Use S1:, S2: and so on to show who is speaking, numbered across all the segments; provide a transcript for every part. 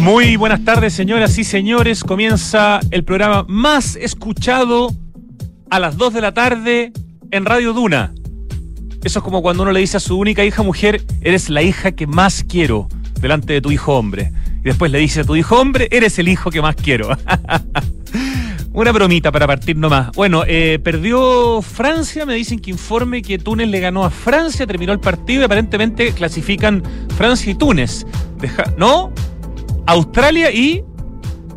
S1: Muy buenas tardes, señoras y señores. Comienza el programa más escuchado a las 2 de la tarde en Radio Duna. Eso es como cuando uno le dice a su única hija mujer, eres la hija que más quiero delante de tu hijo hombre. Y después le dice a tu hijo hombre, eres el hijo que más quiero. Una bromita para partir nomás. Bueno, eh, perdió Francia, me dicen que informe que Túnez le ganó a Francia, terminó el partido y aparentemente clasifican Francia y Túnez. ¿No? Australia y,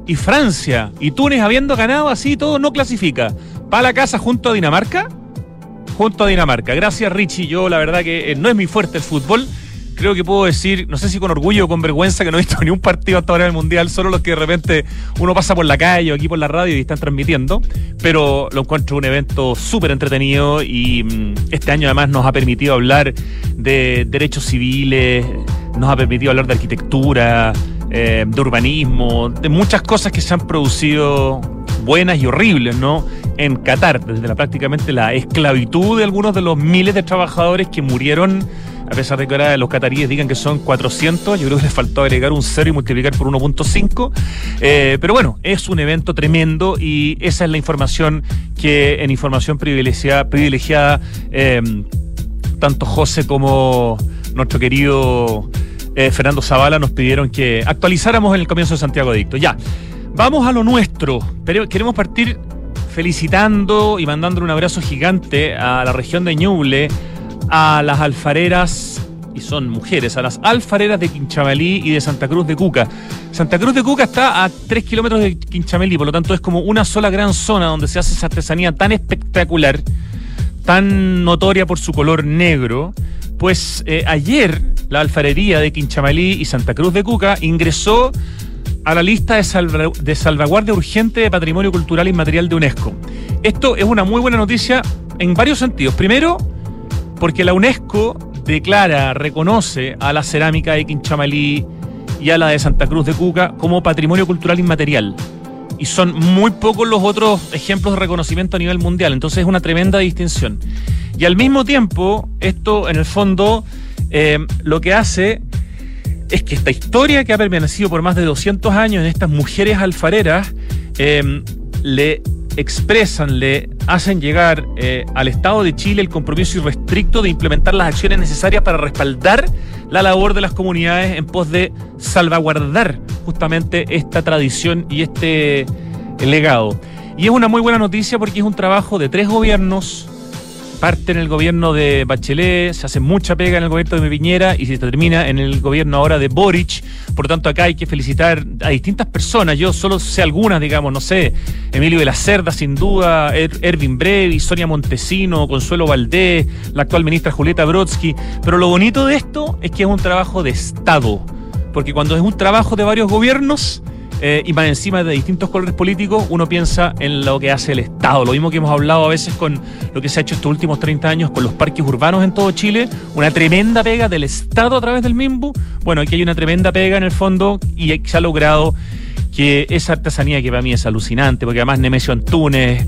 S1: y Francia. Y Túnez habiendo ganado así todo no clasifica. ¿Para la casa junto a Dinamarca? Junto a Dinamarca. Gracias Richie. Yo la verdad que eh, no es mi fuerte el fútbol creo que puedo decir, no sé si con orgullo o con vergüenza, que no he visto ni un partido hasta ahora en el Mundial, solo los que de repente uno pasa por la calle o aquí por la radio y están transmitiendo, pero lo encuentro un evento súper entretenido y mm, este año además nos ha permitido hablar de derechos civiles, nos ha permitido hablar de arquitectura, eh, de urbanismo, de muchas cosas que se han producido buenas y horribles, ¿no? En Qatar, desde la, prácticamente la esclavitud de algunos de los miles de trabajadores que murieron a pesar de que ahora los cataríes digan que son 400, yo creo que les faltó agregar un 0 y multiplicar por 1.5. Eh, pero bueno, es un evento tremendo y esa es la información que en información privilegiada, privilegiada em, tanto José como nuestro querido eh, Fernando Zavala nos pidieron que actualizáramos en el comienzo de Santiago Adicto. Ya, vamos a lo nuestro. Pero queremos partir felicitando y mandándole un abrazo gigante a la región de Ñuble a las alfareras, y son mujeres, a las alfareras de Quinchamalí y de Santa Cruz de Cuca. Santa Cruz de Cuca está a 3 kilómetros de Quinchamalí, por lo tanto es como una sola gran zona donde se hace esa artesanía tan espectacular, tan notoria por su color negro. Pues eh, ayer la alfarería de Quinchamalí y Santa Cruz de Cuca ingresó a la lista de, salvaguardia urgente de patrimonio cultural inmaterial de UNESCO. Esto es una muy buena noticia en varios sentidos. Primero, porque la UNESCO declara, reconoce a la cerámica de Quinchamalí y a la de Santa Cruz de Cuca como patrimonio cultural inmaterial. Y son muy pocos los otros ejemplos de reconocimiento a nivel mundial, entonces es una tremenda distinción. Y al mismo tiempo, esto en el fondo eh, lo que hace es que esta historia que ha permanecido por más de 200 años en estas mujeres alfareras eh, le expresan, le hacen llegar eh, al Estado de Chile el compromiso irrestricto de implementar las acciones necesarias para respaldar la labor de las comunidades en pos de salvaguardar justamente esta tradición y este legado. Y es una muy buena noticia porque es un trabajo de tres gobiernos, parte en el gobierno de Bachelet, se hace mucha pega en el gobierno de Piñera y se termina en el gobierno ahora de Boric. Por lo tanto, acá hay que felicitar a distintas personas. Yo solo sé algunas, digamos, no sé, Emilio de la Cerda, sin duda, er-, Ervin Brevi, Sonia Montesino, Consuelo Valdés, la actual ministra Julieta Brodsky. Pero lo bonito de esto es que es un trabajo de Estado. Porque cuando es un trabajo de varios gobiernos, eh, y más encima de distintos colores políticos, uno piensa en lo que hace el Estado. Lo mismo que hemos hablado a veces con lo que se ha hecho estos últimos 30 años con los parques urbanos en todo Chile, una tremenda pega del Estado a través del MIMBU. Bueno, aquí hay una tremenda pega en el fondo y se ha logrado que esa artesanía que para mí es alucinante, porque además Nemesio Antunes,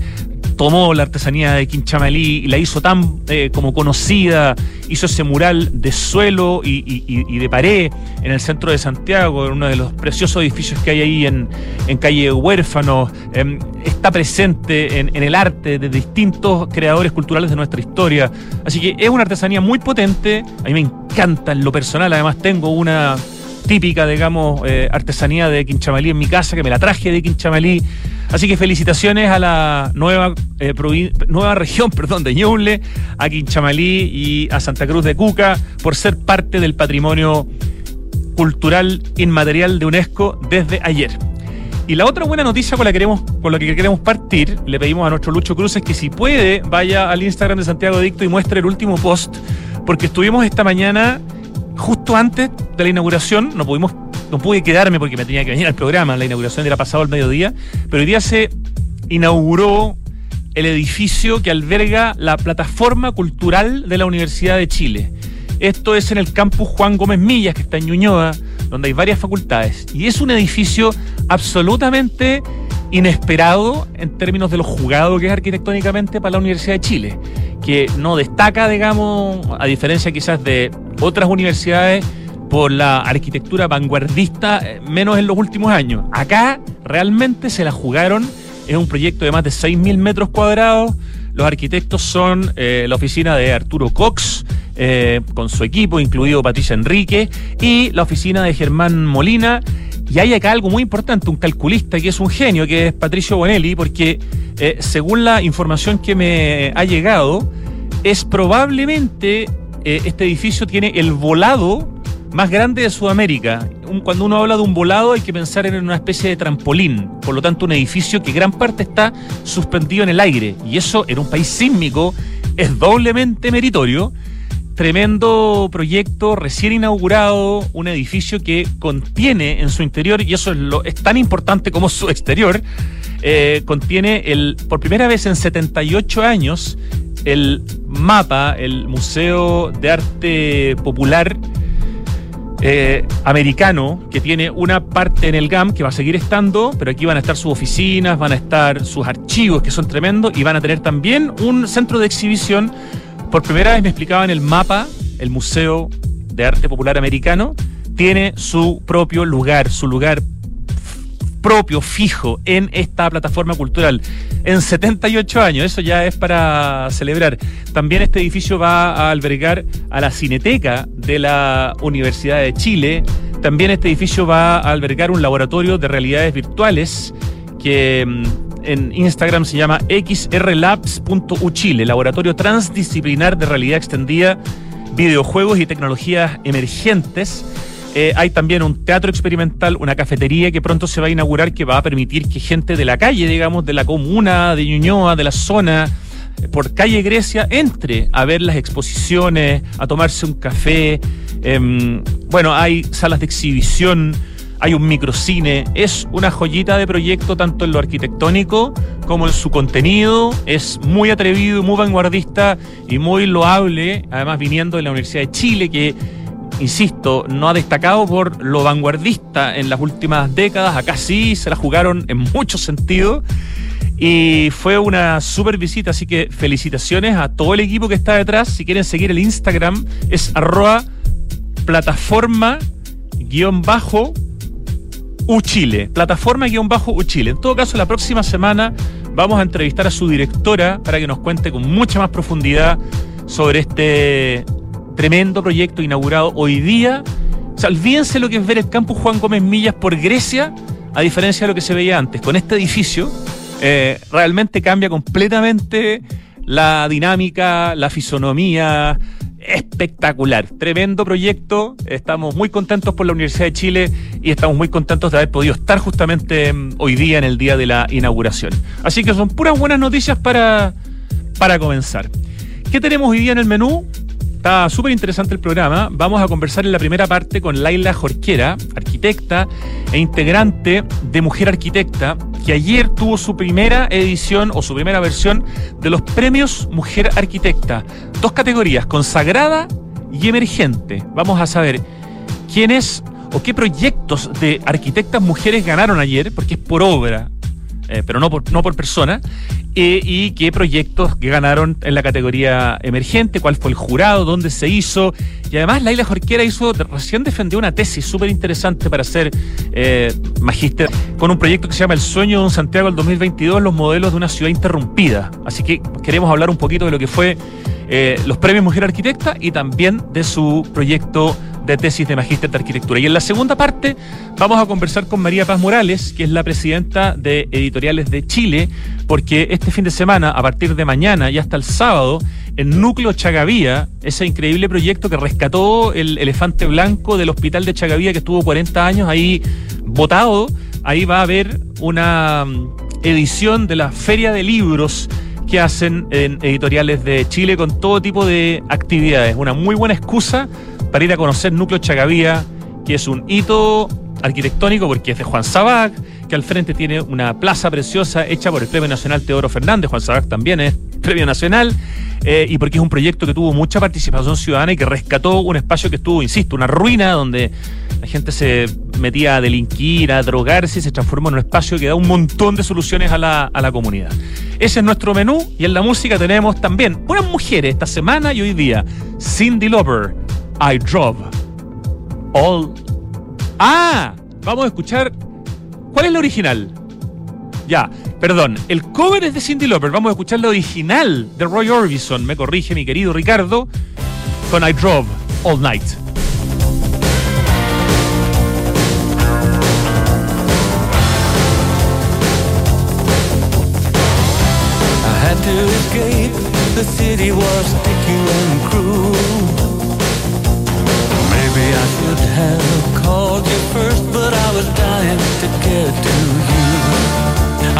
S1: tomó la artesanía de Quinchamalí y la hizo tan eh, como conocida, hizo ese mural de suelo y, de pared en el centro de Santiago, en uno de los preciosos edificios que hay ahí en, calle Huérfanos, em, está presente en, el arte de distintos creadores culturales de nuestra historia. Así que es una artesanía muy potente, a mí me encanta en lo personal, además tengo una típica, digamos, eh, artesanía de Quinchamalí en mi casa, que me la traje de Quinchamalí. Así que felicitaciones a la nueva, eh, nueva región perdón, de Ñuble, a Quinchamalí y a Santa Cruz de Cuca por ser parte del patrimonio cultural inmaterial de UNESCO desde ayer. Y la otra buena noticia con la, que queremos, con la que queremos partir, le pedimos a nuestro Lucho Cruz, es que si puede, vaya al Instagram de Santiago Dicto y muestre el último post, porque estuvimos esta mañana justo antes de la inauguración, no pude quedarme porque me tenía que venir al programa, la inauguración era pasado al mediodía, pero hoy día se inauguró el edificio que alberga la plataforma cultural de la Universidad de Chile. Esto es en el campus Juan Gómez Millas, que está en Ñuñoa, donde hay varias facultades. Y es un edificio absolutamente inesperado en términos de lo jugado que es arquitectónicamente para la Universidad de Chile, que no destaca, digamos, a diferencia quizás de otras universidades, por la arquitectura vanguardista, eh, menos en los últimos años. Acá realmente se la jugaron. Es un proyecto de más de 6.000 metros cuadrados. Los arquitectos son eh, la oficina de Arturo Cox, eh, con su equipo, incluido Patricia Enrique, y la oficina de Germán Molina. Y hay acá algo muy importante, un calculista que es un genio, que es Patricio Bonelli, porque según la información que me ha llegado, es probablemente este edificio tiene el volado más grande de Sudamérica. cuando uno habla de un volado hay que pensar en una especie de trampolín, por lo tanto un edificio que gran parte está suspendido en el aire. Y eso en un país sísmico es doblemente meritorio. Tremendo proyecto recién inaugurado, un edificio que contiene en su interior, y eso es, lo, es tan importante como su exterior, eh, contiene el, por primera vez en 78 años el mapa, el Museo de Arte Popular eh, americano que tiene una parte en el GAM que va a seguir estando, pero aquí van a estar sus oficinas, van a estar sus archivos que son tremendos y van a tener también un centro de exhibición. Por primera vez me explicaba en el mapa, el Museo de Arte Popular Americano tiene su propio lugar, su lugar propio, fijo, en esta plataforma cultural. En 78 años, eso ya es para celebrar. También este edificio va a albergar a la Cineteca de la Universidad de Chile. También este edificio va a albergar un laboratorio de realidades virtuales que mm, en Instagram se llama xrlabs.uchile, Laboratorio Transdisciplinar de Realidad Extendida, Videojuegos y Tecnologías Emergentes. Eh, hay también un teatro experimental, una cafetería que pronto se va a inaugurar que va a permitir que gente de la calle, digamos, de la comuna, de Ñuñoa, de la zona, eh, por calle Grecia, entre a ver las exposiciones, a tomarse un café. Em, bueno, hay salas de exhibición, hay un microcine. Es una joyita de proyecto tanto en lo arquitectónico como en su contenido. Es muy atrevido, muy vanguardista y muy loable, además viniendo de la Universidad de Chile, que insisto, no ha destacado por lo vanguardista en las últimas décadas. Acá sí se la jugaron en muchos sentidos. Y fue una super visita, así que felicitaciones a todo el equipo que está detrás. Si quieren seguir el Instagram, es arroba plataforma guion bajo Uchile. Plataforma guion bajo Uchile. En todo caso, la próxima semana vamos a entrevistar a su directora para que nos cuente con mucha más profundidad sobre este Tremendo proyecto inaugurado hoy día. O sea, olvídense lo que es ver el campus Juan Gómez Millas por Grecia, a diferencia de lo que se veía antes. Con este edificio eh, realmente cambia completamente la dinámica, la fisonomía. Espectacular, tremendo proyecto. Estamos muy contentos por la Universidad de Chile y estamos muy contentos de haber podido estar justamente mm, hoy día en el día de la inauguración. Así que son puras buenas noticias para, para comenzar. ¿Qué tenemos hoy día en el menú? Está súper interesante el programa. Vamos a conversar en la primera parte con Laila Jorquera, arquitecta e integrante de Mujer Arquitecta, que ayer tuvo su primera edición o su primera versión de los premios Mujer Arquitecta. Dos categorías, consagrada y emergente. Vamos a saber quiénes o qué proyectos de arquitectas mujeres ganaron ayer, porque es por obra, eh, pero no por, no por persona, y qué proyectos que ganaron en la categoría emergente, cuál fue el jurado, dónde se hizo. Y además Laila Jorquera hizo, recién defendió una tesis súper interesante para ser eh, magíster con un proyecto que se llama El sueño de un Santiago del 2022, los modelos de una ciudad interrumpida. Así que queremos hablar un poquito de lo que fue eh, los premios Mujer Arquitecta y también de su proyecto de tesis de magíster de arquitectura. Y en la segunda parte vamos a conversar con María Paz Morales, que es la presidenta de Editoriales de Chile, porque este fin de semana, a partir de mañana y hasta el sábado, en Núcleo Chagavía, ese increíble proyecto que rescató el elefante blanco del hospital de Chagavía que estuvo 40 años ahí botado, ahí va a haber una mm, edición de la Feria de Libros que hacen en editoriales de Chile con todo tipo de actividades. Una muy buena excusa para ir a conocer Núcleo Chagavía, que es un hito arquitectónico porque es de Juan Sabac, que al frente tiene una plaza preciosa hecha por el Premio Nacional Teodoro Fernández, Juan Sabac también es Premio Nacional, eh, y porque es un proyecto que tuvo mucha participación ciudadana y que rescató un espacio que estuvo, insisto, una ruina donde gente se metía a delinquir, a drogarse y se transformó en un espacio que da un montón de soluciones a la, a la comunidad. Ese es nuestro menú y en la música tenemos también buenas mujeres esta semana y hoy día. Cindy Lauper, I Drove All. Ah, vamos a escuchar. ¿Cuál es la original? Ya, perdón. El cover es de Cindy Lauper. Vamos a escuchar la original de Roy Orbison. Me corrige mi querido Ricardo. Con I Drove All Night.
S2: City was sticky and cruel. Maybe I should have called you first, but I was dying to get to you.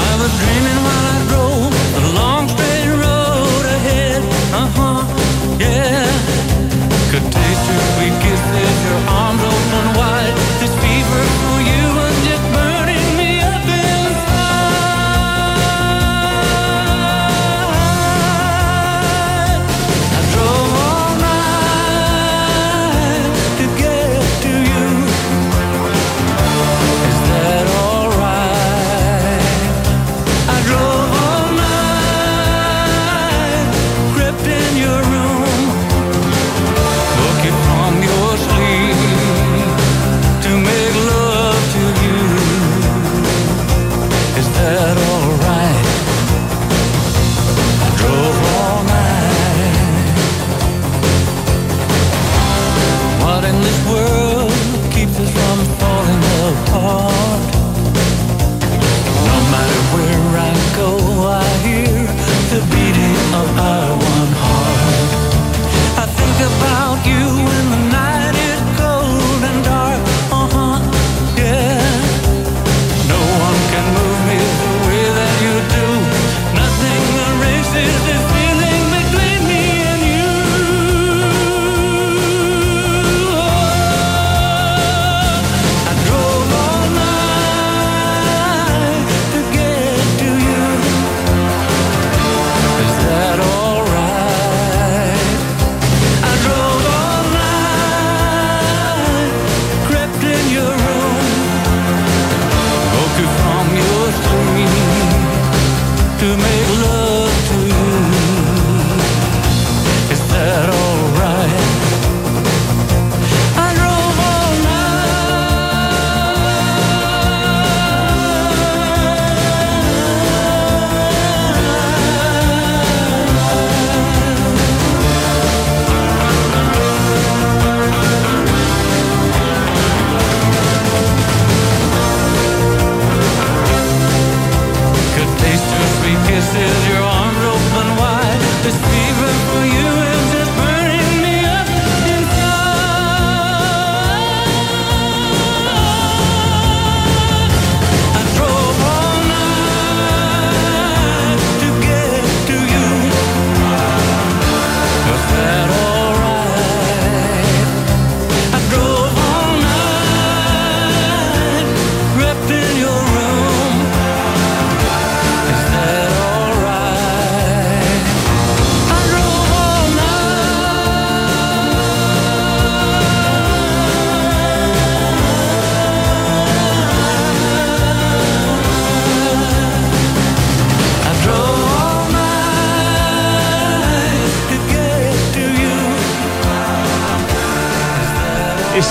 S2: I was dreaming while I drove the long straight road ahead. Uh huh, yeah. Could taste your sweet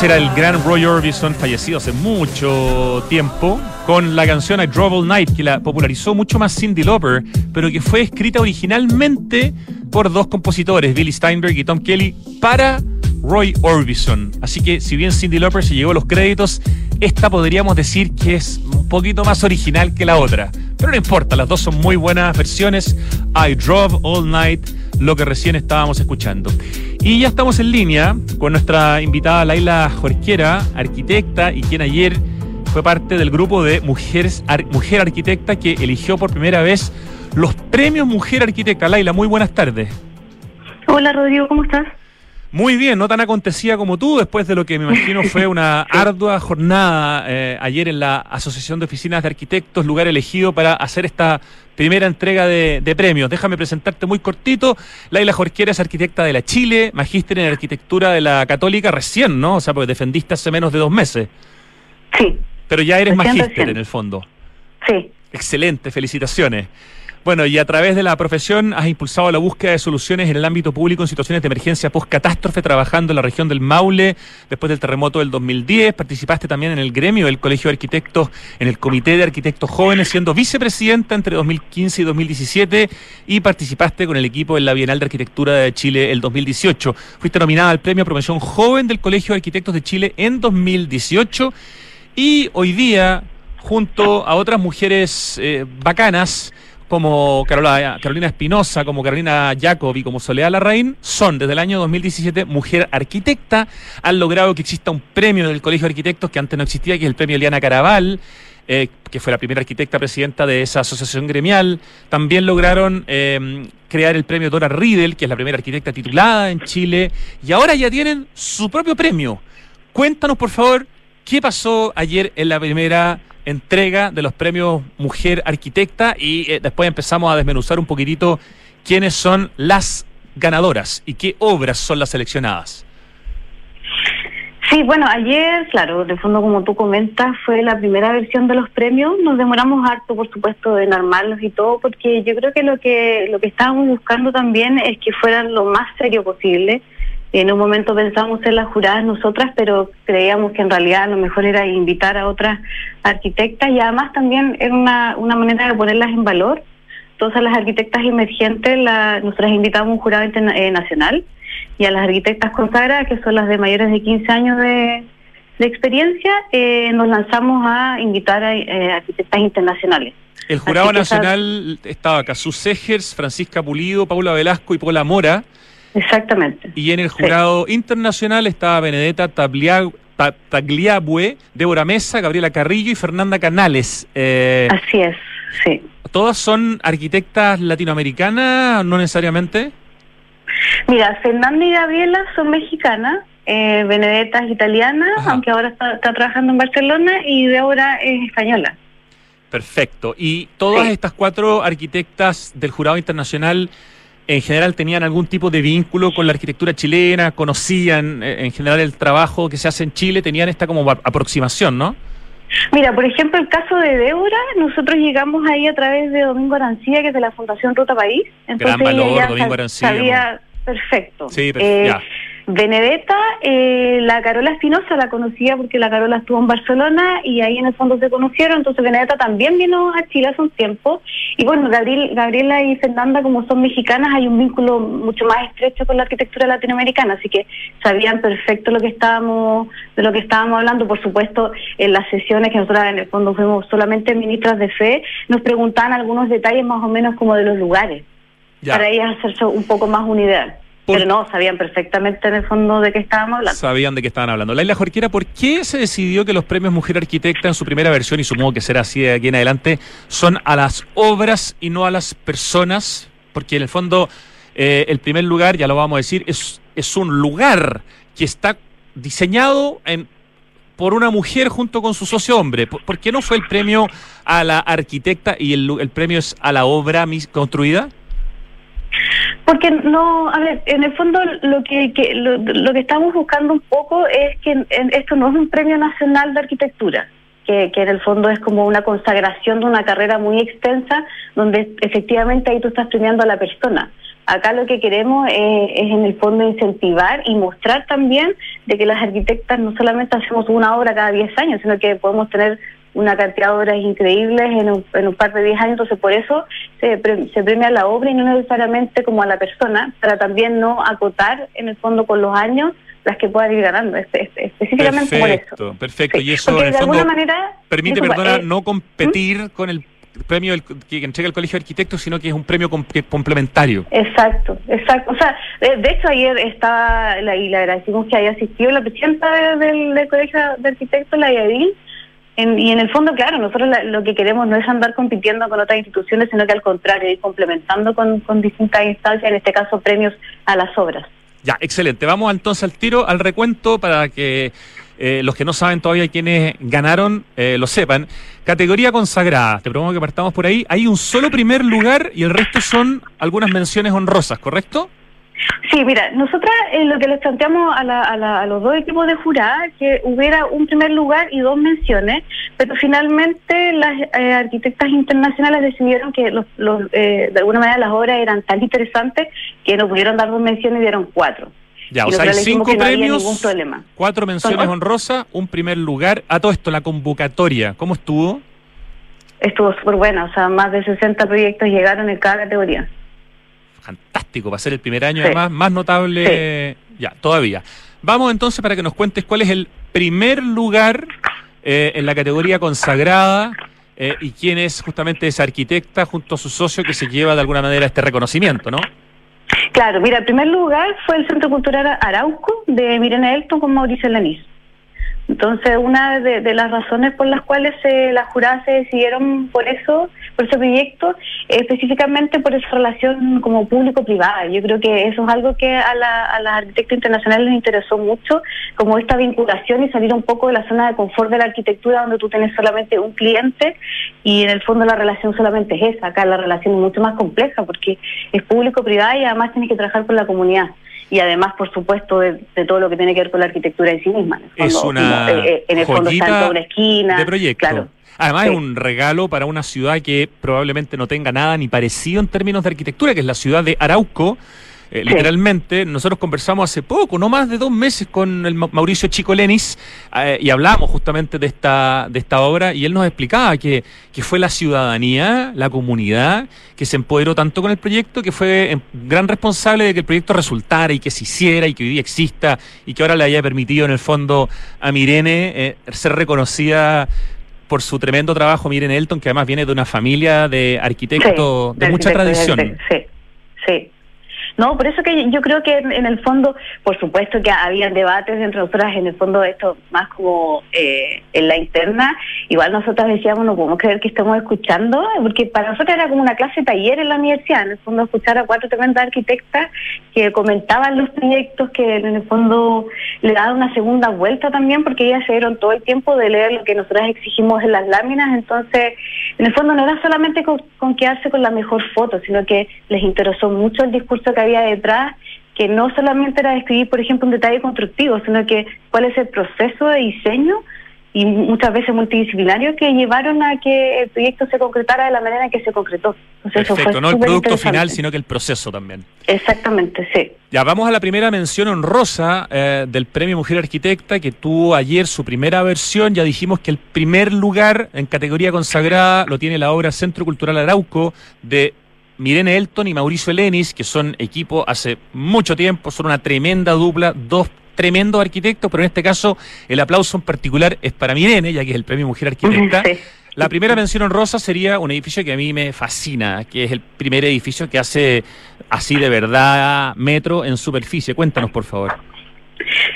S1: Era el gran Roy Orbison, fallecido hace mucho tiempo, con la canción I Drove All Night, que la popularizó mucho más Cindy Lauper, pero que fue escrita originalmente por dos compositores, Billy Steinberg y Tom Kelly, para Roy Orbison. Así que si bien Cindy Lauper se llevó los créditos, esta podríamos decir que es un poquito más original que la otra. Pero no importa, las dos son muy buenas versiones. I Drove All Night, lo que recién estábamos escuchando. Y ya estamos en línea con nuestra invitada Laila Jorquera, arquitecta y quien ayer fue parte del grupo de Mujeres Ar- Mujer Arquitecta que eligió por primera vez los premios Mujer Arquitecta. Laila, muy buenas tardes.
S3: Hola Rodrigo, ¿cómo estás?
S1: Muy bien, no tan acontecida como tú, después de lo que me imagino fue una ardua jornada eh, ayer en la Asociación de Oficinas de Arquitectos, lugar elegido para hacer esta primera entrega de, de premios. Déjame presentarte muy cortito. Laila Jorquera es arquitecta de la Chile, magíster en arquitectura de la Católica recién, ¿no? O sea, porque defendiste hace menos de dos meses.
S3: Sí,
S1: Pero ya eres magíster en el fondo.
S3: sí.
S1: Excelente, felicitaciones. Bueno, y a través de la profesión has impulsado la búsqueda de soluciones en el ámbito público en situaciones de emergencia post-catástrofe, trabajando en la región del Maule después del terremoto del 2010. Participaste también en el gremio del Colegio de Arquitectos, en el Comité de Arquitectos Jóvenes, siendo vicepresidenta entre 2015 y 2017 y participaste con el equipo en la Bienal de Arquitectura de Chile el 2018. Fuiste nominada al Premio Promoción Joven del Colegio de Arquitectos de Chile en 2018 y hoy día, junto a otras mujeres eh, bacanas, como Carolina Espinosa, como Carolina Jacobi, como Soledad Larraín, son desde el año 2017 mujer arquitecta. Han logrado que exista un premio del Colegio de Arquitectos que antes no existía, que es el premio Eliana Caraval, eh, que fue la primera arquitecta presidenta de esa asociación gremial. También lograron eh, crear el premio Dora Riedel, que es la primera arquitecta titulada en Chile. Y ahora ya tienen su propio premio. Cuéntanos, por favor, qué pasó ayer en la primera entrega de los premios Mujer Arquitecta y eh, después empezamos a desmenuzar un poquitito quiénes son las ganadoras y qué obras son las seleccionadas.
S3: Sí, bueno, ayer, claro, de fondo como tú comentas, fue la primera versión de los premios. Nos demoramos harto, por supuesto, en armarlos y todo, porque yo creo que lo que lo que estábamos buscando también es que fueran lo más serio posible. En un momento pensamos ser las juradas nosotras, pero creíamos que en realidad lo mejor era invitar a otras arquitectas y además también era una, una manera de ponerlas en valor. Todas las arquitectas emergentes, la, nosotras invitamos un jurado eh, nacional y a las arquitectas consagradas, que son las de mayores de 15 años de, de experiencia, eh, nos lanzamos a invitar a eh, arquitectas internacionales.
S1: El jurado nacional estaba Casú Segers, Francisca Pulido, Paula Velasco y Paula Mora.
S3: Exactamente.
S1: Y en el jurado internacional estaba Benedetta Tagliabue, Débora Mesa, Gabriela Carrillo y Fernanda Canales. Eh,
S3: Así es, sí.
S1: ¿Todas son arquitectas latinoamericanas? No necesariamente.
S3: Mira, Fernanda y Gabriela son mexicanas, eh, Benedetta es italiana,
S1: Ajá.
S3: aunque ahora está, está trabajando en Barcelona, y Débora es española.
S1: Perfecto. ¿Y todas
S3: Sí.
S1: estas cuatro arquitectas del jurado internacional en general tenían algún tipo de vínculo con la arquitectura chilena? ¿Conocían eh, en general el trabajo que se hace en Chile? ¿Tenían esta como aproximación, no?
S3: Mira, por ejemplo, el caso de Débora, nosotros llegamos ahí a través de Domingo Arancía, que es de la Fundación Ruta País. Entonces
S1: valor,
S3: ella ya
S1: Domingo Arancía,
S3: sabía perfecto.
S1: Sí, per-
S3: Eh,
S1: ya.
S3: Benedetta, eh, la Carola Espinosa la conocía porque la Carola estuvo en Barcelona y ahí en el fondo se conocieron, entonces Benedetta también vino a Chile hace un tiempo. Y bueno, Gabriel, Gabriela y Fernanda, como son mexicanas, hay un vínculo mucho más estrecho con la arquitectura latinoamericana, así que sabían perfecto lo que estábamos, de lo que estábamos hablando. Por supuesto, en las sesiones que nosotros en el fondo fuimos solamente ministras de fe, nos preguntaban algunos detalles más o menos como de los lugares,
S1: Ya.
S3: para ellas hacerse un poco más un ideal.
S1: Por-
S3: Pero no, sabían perfectamente en el fondo de qué estábamos hablando.
S1: Sabían de qué estaban hablando. Laila Jorquera, ¿por qué se decidió que los premios Mujer Arquitecta en su primera versión, y supongo que será así de aquí en adelante, son a las obras y no a las personas? Porque en el fondo, eh, el primer lugar, ya lo vamos a decir, es, es un lugar que está diseñado en, por una mujer junto con su socio hombre. ¿Por, por qué no fue el premio a la arquitecta y el, el premio es a la obra mis- construida?
S3: Porque no, a en el fondo lo que, lo, lo que estamos buscando un poco es que en- esto no es un premio nacional de arquitectura, que, que en el fondo es como una consagración de una carrera muy extensa, donde efectivamente ahí tú estás premiando a la persona. Acá lo que queremos es, es en el fondo incentivar y mostrar también de que las arquitectas no solamente hacemos una obra cada 10 años, sino que podemos tener una cantidad de obras increíbles en un, en un par de 10 años, entonces por eso se, pre- se premia la obra y no necesariamente como a la persona, para también no acotar en el fondo con los años las que puedan ir ganando, espe- espe- específicamente por eso.
S1: Perfecto, perfecto.
S3: Sí,
S1: Y eso
S3: porque
S1: en el
S3: de
S1: fondo
S3: alguna manera
S1: permite,
S3: disculpa,
S1: perdona,
S3: eh,
S1: no competir con el premio del- que entrega el Colegio de Arquitectos, sino que es un premio complementario.
S3: Exacto, exacto. O sea, de, de hecho ayer estaba, la, y le agradecimos que haya asistido la presidenta de- del, del Colegio de Arquitectos, la Yadil, en- y en el fondo, claro, nosotros la- lo que queremos no es andar compitiendo con otras instituciones, sino que al contrario, ir complementando con, distintas instancias, en este caso premios a las obras.
S1: Ya, excelente. Vamos entonces al tiro, al recuento, para que eh, los que no saben todavía quiénes ganaron eh, lo sepan. Categoría consagrada. Te propongo que partamos por ahí. Hay un solo primer lugar y el resto son algunas menciones honrosas, ¿correcto?
S3: Sí, mira, nosotras eh, lo que les planteamos a, la, a, la, a, los dos equipos de jurada que hubiera un primer lugar y dos menciones, pero finalmente las eh, arquitectas internacionales decidieron que los, los, eh, de alguna manera las obras eran tan interesantes que no pudieron dar dos menciones y dieron cuatro.
S1: Ya, o sea, hay cinco premios, cuatro menciones honrosas, un primer lugar. A todo esto, la convocatoria, ¿cómo estuvo?
S3: Estuvo súper buena, o sea, más de 60 proyectos llegaron en cada categoría
S1: fantástico, va a ser el primer año además, más notable ya, todavía. Vamos entonces para que nos cuentes cuál es el primer lugar eh, en la categoría consagrada eh, y quién es justamente esa arquitecta junto a su socio que se lleva de alguna manera este reconocimiento, ¿no?
S3: Claro, mira, el primer lugar fue el Centro Cultural Arauco de Mirena Elton con Mauricio Lanís. Entonces, una de, las razones por las cuales se, las juradas se decidieron por eso, por ese proyecto, específicamente por esa relación como público-privada. Yo creo que eso es algo que a, la, a las arquitectas internacionales les interesó mucho, como esta vinculación y salir un poco de la zona de confort de la arquitectura, donde tú tienes solamente un cliente y en el fondo la relación solamente es esa. Acá la relación es mucho más compleja porque es público-privada y además tienes que trabajar con la comunidad y además, por supuesto, de, todo lo que tiene que ver con la arquitectura en sí misma.
S1: En es una
S3: eh, eh, en el fondo está en toda una esquina.
S1: De proyecto. Además es un regalo para una ciudad que probablemente no tenga nada ni parecido en términos de arquitectura, que es la ciudad de Arauco, eh, literalmente, nosotros conversamos hace poco, no más de dos meses, con el Mauricio Chico Lenis eh, y hablamos justamente de esta, de esta obra y él nos explicaba que, que fue la ciudadanía, la comunidad, que se empoderó tanto con el proyecto que fue em, gran responsable de que el proyecto resultara y que se hiciera y que hoy día exista y que ahora le haya permitido en el fondo a Mirene eh, ser reconocida por su tremendo trabajo, Mirene Elton, que además viene de una familia de arquitectos de, mucha tradición.
S3: Sí, sí. No, por eso que yo creo que en, el fondo, por supuesto que había debates entre nosotras, en el fondo esto más como eh, en la interna, igual nosotras decíamos, no podemos creer que estemos escuchando, porque para nosotros era como una clase taller en la universidad, en el fondo escuchar a cuatro tremendas arquitectas que comentaban los proyectos, que en el fondo le daban una segunda vuelta también, porque ellas se dieron todo el tiempo de leer lo que nosotras exigimos en las láminas, entonces en el fondo no era solamente con, con quedarse con la mejor foto, sino que les interesó mucho el discurso que había detrás, que no solamente era describir, por ejemplo, un detalle constructivo, sino que cuál es el proceso de diseño y muchas veces multidisciplinario que llevaron a que el proyecto se concretara de la manera en que se concretó.
S1: Perfecto, no el producto final, sino que el proceso también.
S3: Exactamente, sí.
S1: Ya vamos a la primera mención honrosa eh, del Premio Mujer Arquitecta, que tuvo ayer su primera versión. Ya dijimos que el primer lugar en categoría consagrada lo tiene la obra Centro Cultural Arauco de Mirene Elton y Mauricio Elenis, que son equipo hace mucho tiempo, son una tremenda dupla, dos tremendos arquitectos, pero en este caso el aplauso en particular es para Mirene, ya que es el premio Mujer Arquitecta. La primera mención honrosa sería un edificio que a mí me fascina, que es el primer edificio que hace así de verdad metro en superficie. Cuéntanos, por favor.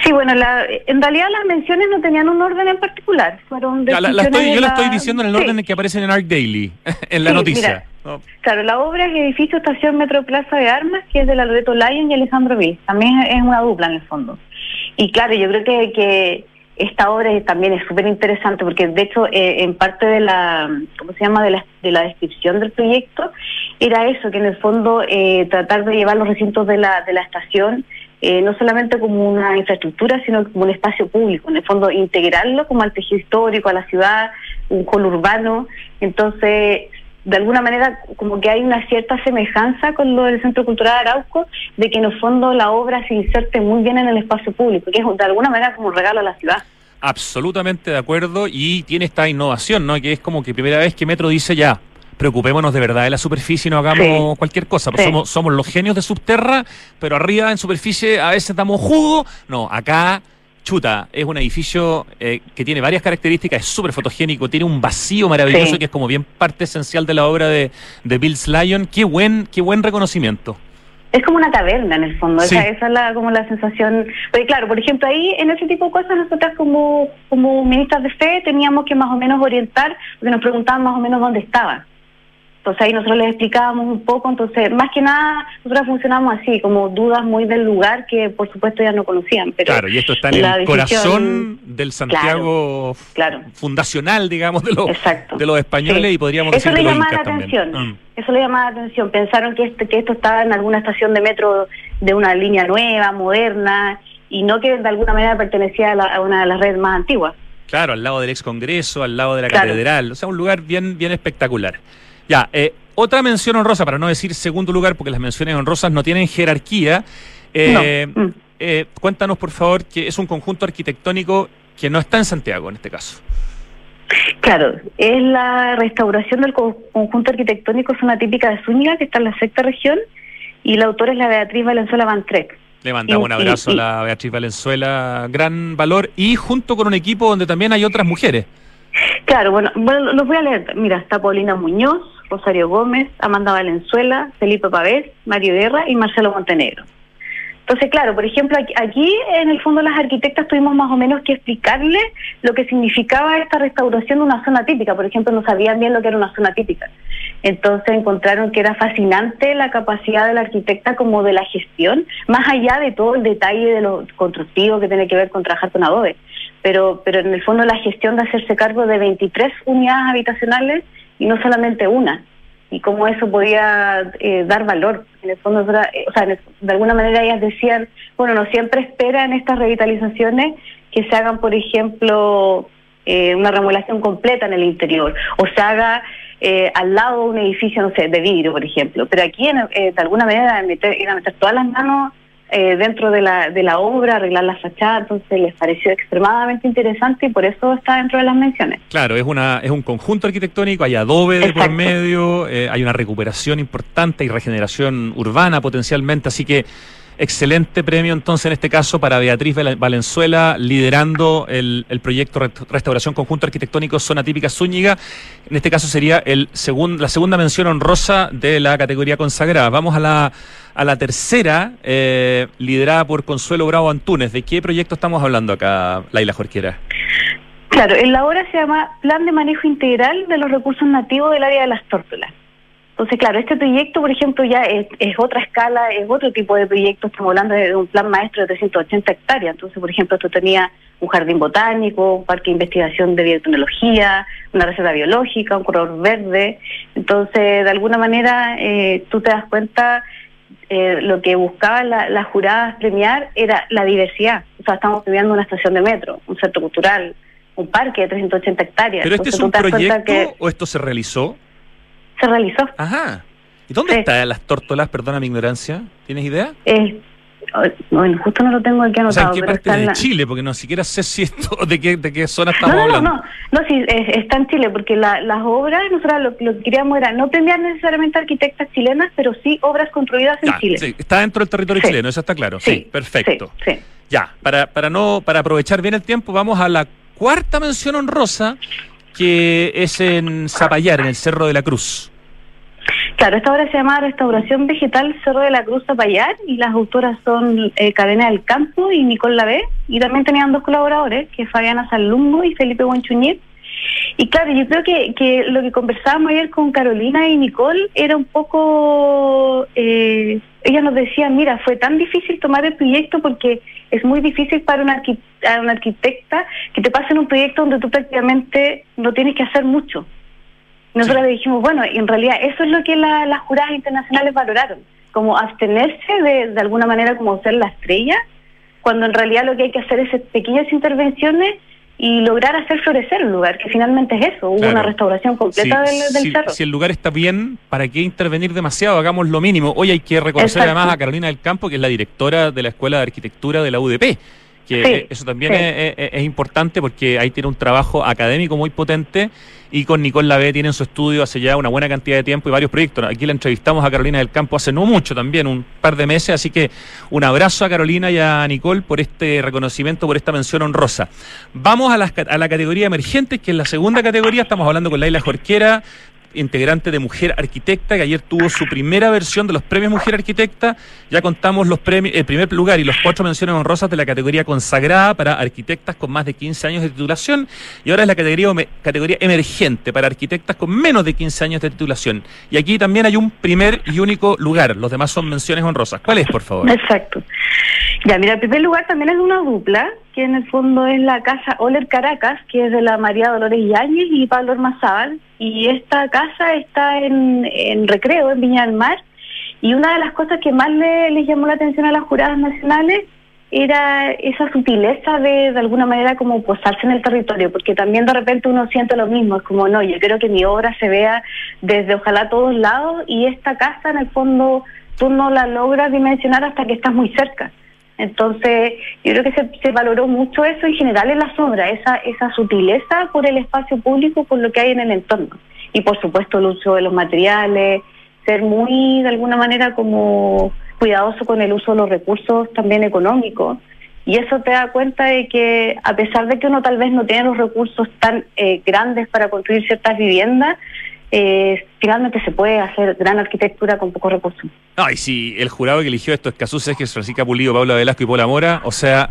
S3: Sí, bueno, la, en realidad las menciones no tenían un orden en particular. Fueron
S1: yo la estoy diciendo en el orden en que aparecen en Arc Daily, en la noticia.
S3: Claro, la obra es Edificio Estación Metro Plaza de Armas, que es de la Loreto Lyon y Alejandro Vil. También es una dupla en el fondo. Y claro, yo creo que, que esta obra también es súper interesante porque de hecho eh, en parte de la, ¿cómo se llama?, de la, de la descripción del proyecto era eso, que en el fondo eh, tratar de llevar los recintos de la, de la estación eh, no solamente como una infraestructura, sino como un espacio público, en el fondo integrarlo como al tejido histórico, a la ciudad, un urbano. Entonces, de alguna manera, como que hay una cierta semejanza con lo del Centro Cultural de Arauco, de que en el fondo la obra se inserte muy bien en el espacio público, que es de alguna manera como un regalo a la ciudad.
S1: Absolutamente de acuerdo y tiene esta innovación, ¿no? Que es como que primera vez que Metro dice ya, preocupémonos de verdad de la superficie y no hagamos cualquier cosa. Pues somos, somos los genios de subterra, pero arriba en superficie a veces damos jugo. No, acá chuta, es un edificio eh, que tiene varias características, es súper fotogénico, tiene un vacío maravilloso que es como bien parte esencial de la obra de, de Bill Lyon. Qué buen, qué buen reconocimiento.
S3: Es como una taberna en el fondo, esa, es la, como la sensación. Porque claro, por ejemplo, ahí en ese tipo de cosas nosotras como, como ministras de fe teníamos que más o menos orientar, porque nos preguntaban más o menos dónde estaban. Entonces ahí nosotros les explicábamos un poco, entonces más que nada nosotros funcionamos así, como dudas muy del lugar que por supuesto ya no conocían. Pero
S1: claro, y esto está en el corazón del Santiago
S3: claro,
S1: fundacional, digamos, de los,
S3: Exacto.
S1: de los españoles y podríamos
S3: Eso
S1: decir
S3: le llamaba la atención.
S1: Mm.
S3: Eso le llamaba la atención. Pensaron que, este, que esto estaba en alguna estación de metro de una línea nueva, moderna, y no que de alguna manera pertenecía a, la- a una de las redes más antiguas.
S1: Claro, al lado del ex Congreso, al lado de la
S3: Claro.
S1: catedral, o sea, un lugar bien, bien espectacular. Ya, eh, otra mención honrosa, para no decir segundo lugar, porque las menciones honrosas no tienen jerarquía. Eh,
S3: No.
S1: Eh, cuéntanos, por favor, que es un conjunto arquitectónico que no está en Santiago en este caso.
S3: Claro, es la restauración del co- conjunto arquitectónico zona típica de Zúñiga, que está en la sexta región, y la autora es la Beatriz Valenzuela Van Treck.
S1: Le mandamos un
S3: Y- y-
S1: abrazo a la Beatriz Valenzuela, gran valor, y junto con un equipo donde también hay otras mujeres.
S3: Claro, bueno, bueno, los voy a leer. Mira, está Paulina Muñoz, Rosario Gómez, Amanda Valenzuela, Felipe Pavés, Mario Guerra y Marcelo Montenegro. Entonces, claro, por ejemplo, aquí, en el fondo las arquitectas tuvimos más o menos que explicarle lo que significaba esta restauración de una zona típica. Por ejemplo, no sabían bien lo que era una zona típica. Entonces encontraron que era fascinante la capacidad de la arquitecta como de la gestión, más allá de todo el detalle de lo constructivo que tiene que ver con trabajar con adobe. Pero, pero en el fondo la gestión de hacerse cargo de 23 unidades habitacionales y no solamente una y cómo eso podía eh, dar valor. En el fondo, era, eh, o sea, de alguna manera ellas decían, bueno, no siempre esperan estas revitalizaciones que se hagan, por ejemplo, eh, una remodelación completa en el interior o se haga eh, al lado de un edificio, no sé, de vidrio, por ejemplo. Pero aquí, en- eh, de alguna manera, meter, ir a meter todas las manos eh, dentro de la, de la obra, arreglar la fachada, entonces les pareció extremadamente interesante y por eso está dentro de las menciones.
S1: Claro, es una es un conjunto arquitectónico, hay adobe de por medio, eh, hay una recuperación importante y regeneración urbana potencialmente, así que excelente premio entonces en este caso para Beatriz Val- Valenzuela liderando el, proyecto Rest- Restauración Conjunto Arquitectónico Zona Típica Zúñiga. En este caso sería el segun- la segunda mención honrosa de la categoría consagrada. Vamos a la, a la tercera, eh, liderada por Consuelo Bravo Antunes. ¿De qué proyecto estamos hablando acá, Laila Jorquera?
S3: Claro, en la obra se llama Plan de Manejo Integral de los Recursos Nativos del Área de las Tórtolas. Entonces, claro, este proyecto, por ejemplo, ya es, es otra escala, es otro tipo de proyecto. Estamos hablando de un plan maestro de 380 hectáreas. Entonces, por ejemplo, esto tenía un jardín botánico, un parque de investigación de biotecnología, una reserva biológica, un corredor verde. Entonces, de alguna manera, eh, tú te das cuenta, eh, lo que buscaban la- las juradas premiar era la diversidad. O sea, estamos premiando una estación de metro, un centro cultural, un parque de 380 hectáreas.
S1: ¿Pero este es
S3: Entonces,
S1: un
S3: das cuenta
S1: proyecto
S3: que
S1: o esto se realizó?
S3: Se realizó.
S1: Ajá. ¿Y dónde
S3: Sí.
S1: están las tórtolas? Perdona mi ignorancia. ¿Tienes idea?
S3: Eh, ay, bueno, justo no lo tengo aquí
S1: O sea,
S3: anotado.
S1: ¿en qué parte de
S3: la-
S1: Chile? Porque no siquiera sé si esto, de qué, de qué zona estamos
S3: No, no, no,
S1: hablando.
S3: no, no, sí, es- está en Chile, porque la- las obras, nosotros lo, lo que queríamos era no premiar necesariamente arquitectas chilenas, pero sí obras construidas en
S1: Ya,
S3: Chile.
S1: sí, está dentro del territorio
S3: Sí.
S1: chileno, eso está claro. Sí, perfecto.
S3: Sí, sí.
S1: Ya, para, para no, para aprovechar bien el tiempo, vamos a la cuarta mención honrosa, que es en Zapallar, en el Cerro de la Cruz.
S3: Claro, esta obra se llama Restauración Vegetal Cerro de la Cruz Zapallar y las autoras son eh, Cadena del Campo y Nicole Lavé y también tenían dos colaboradores, que es Fabiana Salumbo y Felipe Buenchuñir. Y claro, yo creo que, que lo que conversábamos ayer con Carolina y Nicole era un poco, eh, ellas nos decían, mira, fue tan difícil tomar el proyecto porque es muy difícil para una, arquitecta que te pasen un proyecto donde tú prácticamente no tienes que hacer mucho. Nosotros le dijimos, bueno, y en realidad eso es lo que la- las juradas internacionales valoraron, como abstenerse de, de alguna manera como ser la estrella, cuando en realidad lo que hay que hacer es pequeñas intervenciones y lograr hacer florecer el lugar, que finalmente es eso, hubo
S1: Claro.
S3: una restauración completa
S1: Sí,
S3: del, del
S1: si,
S3: cerro.
S1: si el lugar está bien, ¿para qué intervenir demasiado? Hagamos lo mínimo. Hoy hay que reconocer
S3: Exacto.
S1: además a Carolina del Campo, que es la directora de la Escuela de Arquitectura de la UDP. Que
S3: Sí,
S1: eh, eso también
S3: sí.
S1: es, es- es importante porque ahí tiene un trabajo académico muy potente y con Nicole Lavé tiene en su estudio hace ya una buena cantidad de tiempo y varios proyectos. Aquí la entrevistamos a Carolina del Campo hace no mucho también, un par de meses, así que un abrazo a Carolina y a Nicole por este reconocimiento, por esta mención honrosa. Vamos a, las ca- a la categoría emergentes, que es la segunda categoría, estamos hablando con Laila Jorquera, integrante de Mujer Arquitecta, que ayer tuvo su primera versión de los premios Mujer Arquitecta. Ya contamos los premios, el primer lugar y los cuatro menciones honrosas de la categoría consagrada para arquitectas con más de 15 años de titulación. Y ahora es la categoría, categoría emergente para arquitectas con menos de 15 años de titulación. Y aquí también hay un primer y único lugar. Los demás son menciones honrosas. ¿Cuál es, por favor?
S3: Exacto. Ya, mira, el primer lugar también es una dupla, que en el fondo es la casa Oler Caracas, que es de la María Dolores Yáñez y Pablo Ormazábal. Y esta casa está en, en Recreo, en Viña del Mar. Y una de las cosas que más le, les llamó la atención a las juradas nacionales era esa sutileza de de alguna manera como posarse en el territorio, porque también de repente uno siente lo mismo, es como no, yo quiero que mi obra se vea desde ojalá todos lados y esta casa en el fondo tú no la logras dimensionar hasta que estás muy cerca. Entonces, yo creo que se, se valoró mucho eso en general en la obras, esa, esa sutileza por el espacio público, por lo que hay en el entorno. Y por supuesto el uso de los materiales, ser muy de alguna manera como cuidadoso con el uso de los recursos también económicos. Y eso te da cuenta de que a pesar de que uno tal vez no tiene los recursos tan eh, grandes para construir ciertas viviendas, eh, finalmente se puede hacer gran arquitectura con pocos recursos.
S1: Ay, si el jurado que eligió esto es Casú es Francisca Pulido, Pablo Velasco y Paula Mora, o sea,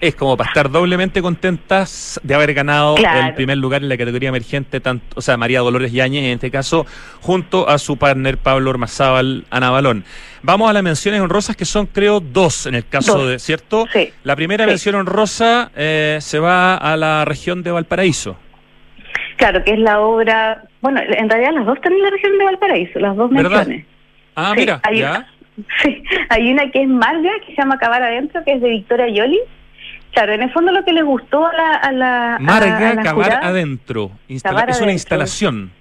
S1: es como para estar doblemente contentas de haber ganado el primer lugar en la categoría emergente, tanto, o sea, María Dolores Yáñez en este caso, junto a su partner Pablo Ormazábal Ana Balón. Vamos a las menciones honrosas que son, creo, dos en el caso de, ¿cierto?
S3: Sí.
S1: La primera mención honrosa eh, se va a la región de Valparaíso.
S3: Claro, que es la obra, bueno, en realidad las dos están en la región de Valparaíso, las dos menciones.
S1: Ah, mira,
S3: hay,
S1: ya.
S3: Sí, hay una que es Marga, que se llama Cavar Adentro, que es de Victoria Yoli, Claro, en el fondo lo que le gustó a la... A la
S1: Marga Cavar Adentro. es una instalación.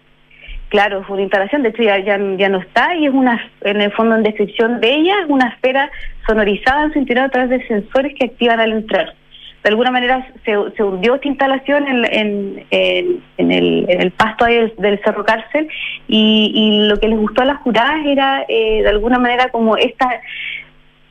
S3: Claro, es una instalación, de hecho ya, ya, no está y es una, en el fondo en descripción de ella, es una esfera sonorizada en su interior a través de sensores que activan al entrar. De alguna manera se, se hundió esta instalación en, en, en, el, pasto ahí del, Cerro Cárcel y, y, lo que les gustó a las juradas era eh, de alguna manera como esta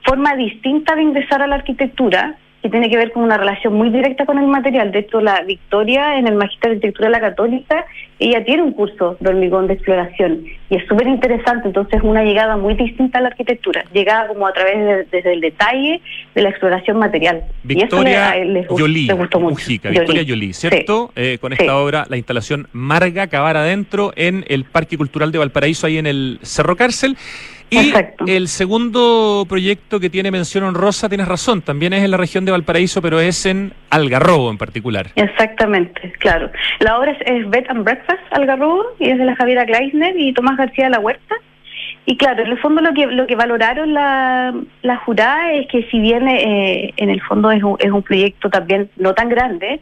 S3: forma distinta de ingresar a la arquitectura, que tiene que ver con una relación muy directa con el material. De hecho, la Victoria en el Magisterio de Arquitectura de la Católica, ella tiene un curso de hormigón de exploración y es súper interesante. Entonces, una llegada muy distinta a la arquitectura, llegada como a través de, desde el detalle de la exploración material.
S1: Victoria y les, Yolí, gustó mucho. Victoria Yolí, ¿cierto? Eh, con esta obra, la instalación Marga Cavar Adentro en el Parque Cultural de Valparaíso, ahí en el Cerro Cárcel. Y el segundo proyecto que tiene mención honrosa, tienes razón, también es en la región de Valparaíso, pero es en Algarrobo en particular.
S3: Exactamente, claro. La obra es, Bed and Breakfast Algarrobo y es de la Javiera Gleisner y Tomás García de la Huerta. Y claro, en el fondo lo que lo que valoraron la, la jurada es que si bien eh, en el fondo es un, es un proyecto también no tan grande,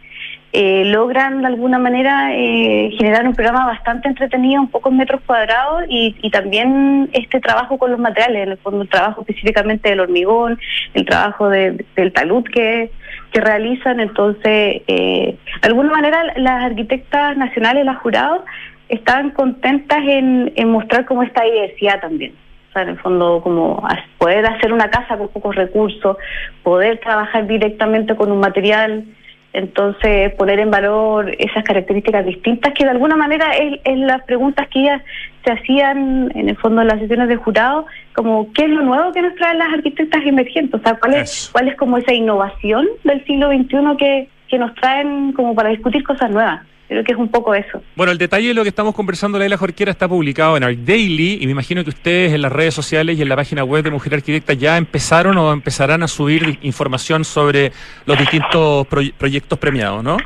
S3: eh, logran de alguna manera eh, generar un programa bastante entretenido en pocos metros cuadrados y, y, también este trabajo con los materiales, en el fondo el trabajo específicamente del hormigón, el trabajo de, del talud que, realizan. Entonces, eh, de alguna manera las arquitectas nacionales, las jurados, están contentas en, en mostrar como esta diversidad también. O sea, en el fondo, como poder hacer una casa con pocos recursos, poder trabajar directamente con un material entonces, poner en valor esas características distintas que de alguna manera es, las preguntas que ellas se hacían en el fondo en las sesiones de jurado, como qué es lo nuevo que nos traen las arquitectas emergentes, o sea, cuál es, cuál es como esa innovación del siglo XXI que, que nos traen como para discutir cosas nuevas. Creo que es un poco eso.
S1: Bueno, el detalle de lo que estamos conversando, la Jorquera, está publicado en Art Daily y me imagino que ustedes en las redes sociales y en la página web de Mujer Arquitecta ya empezaron o empezarán a subir información sobre los distintos proyectos premiados, ¿no?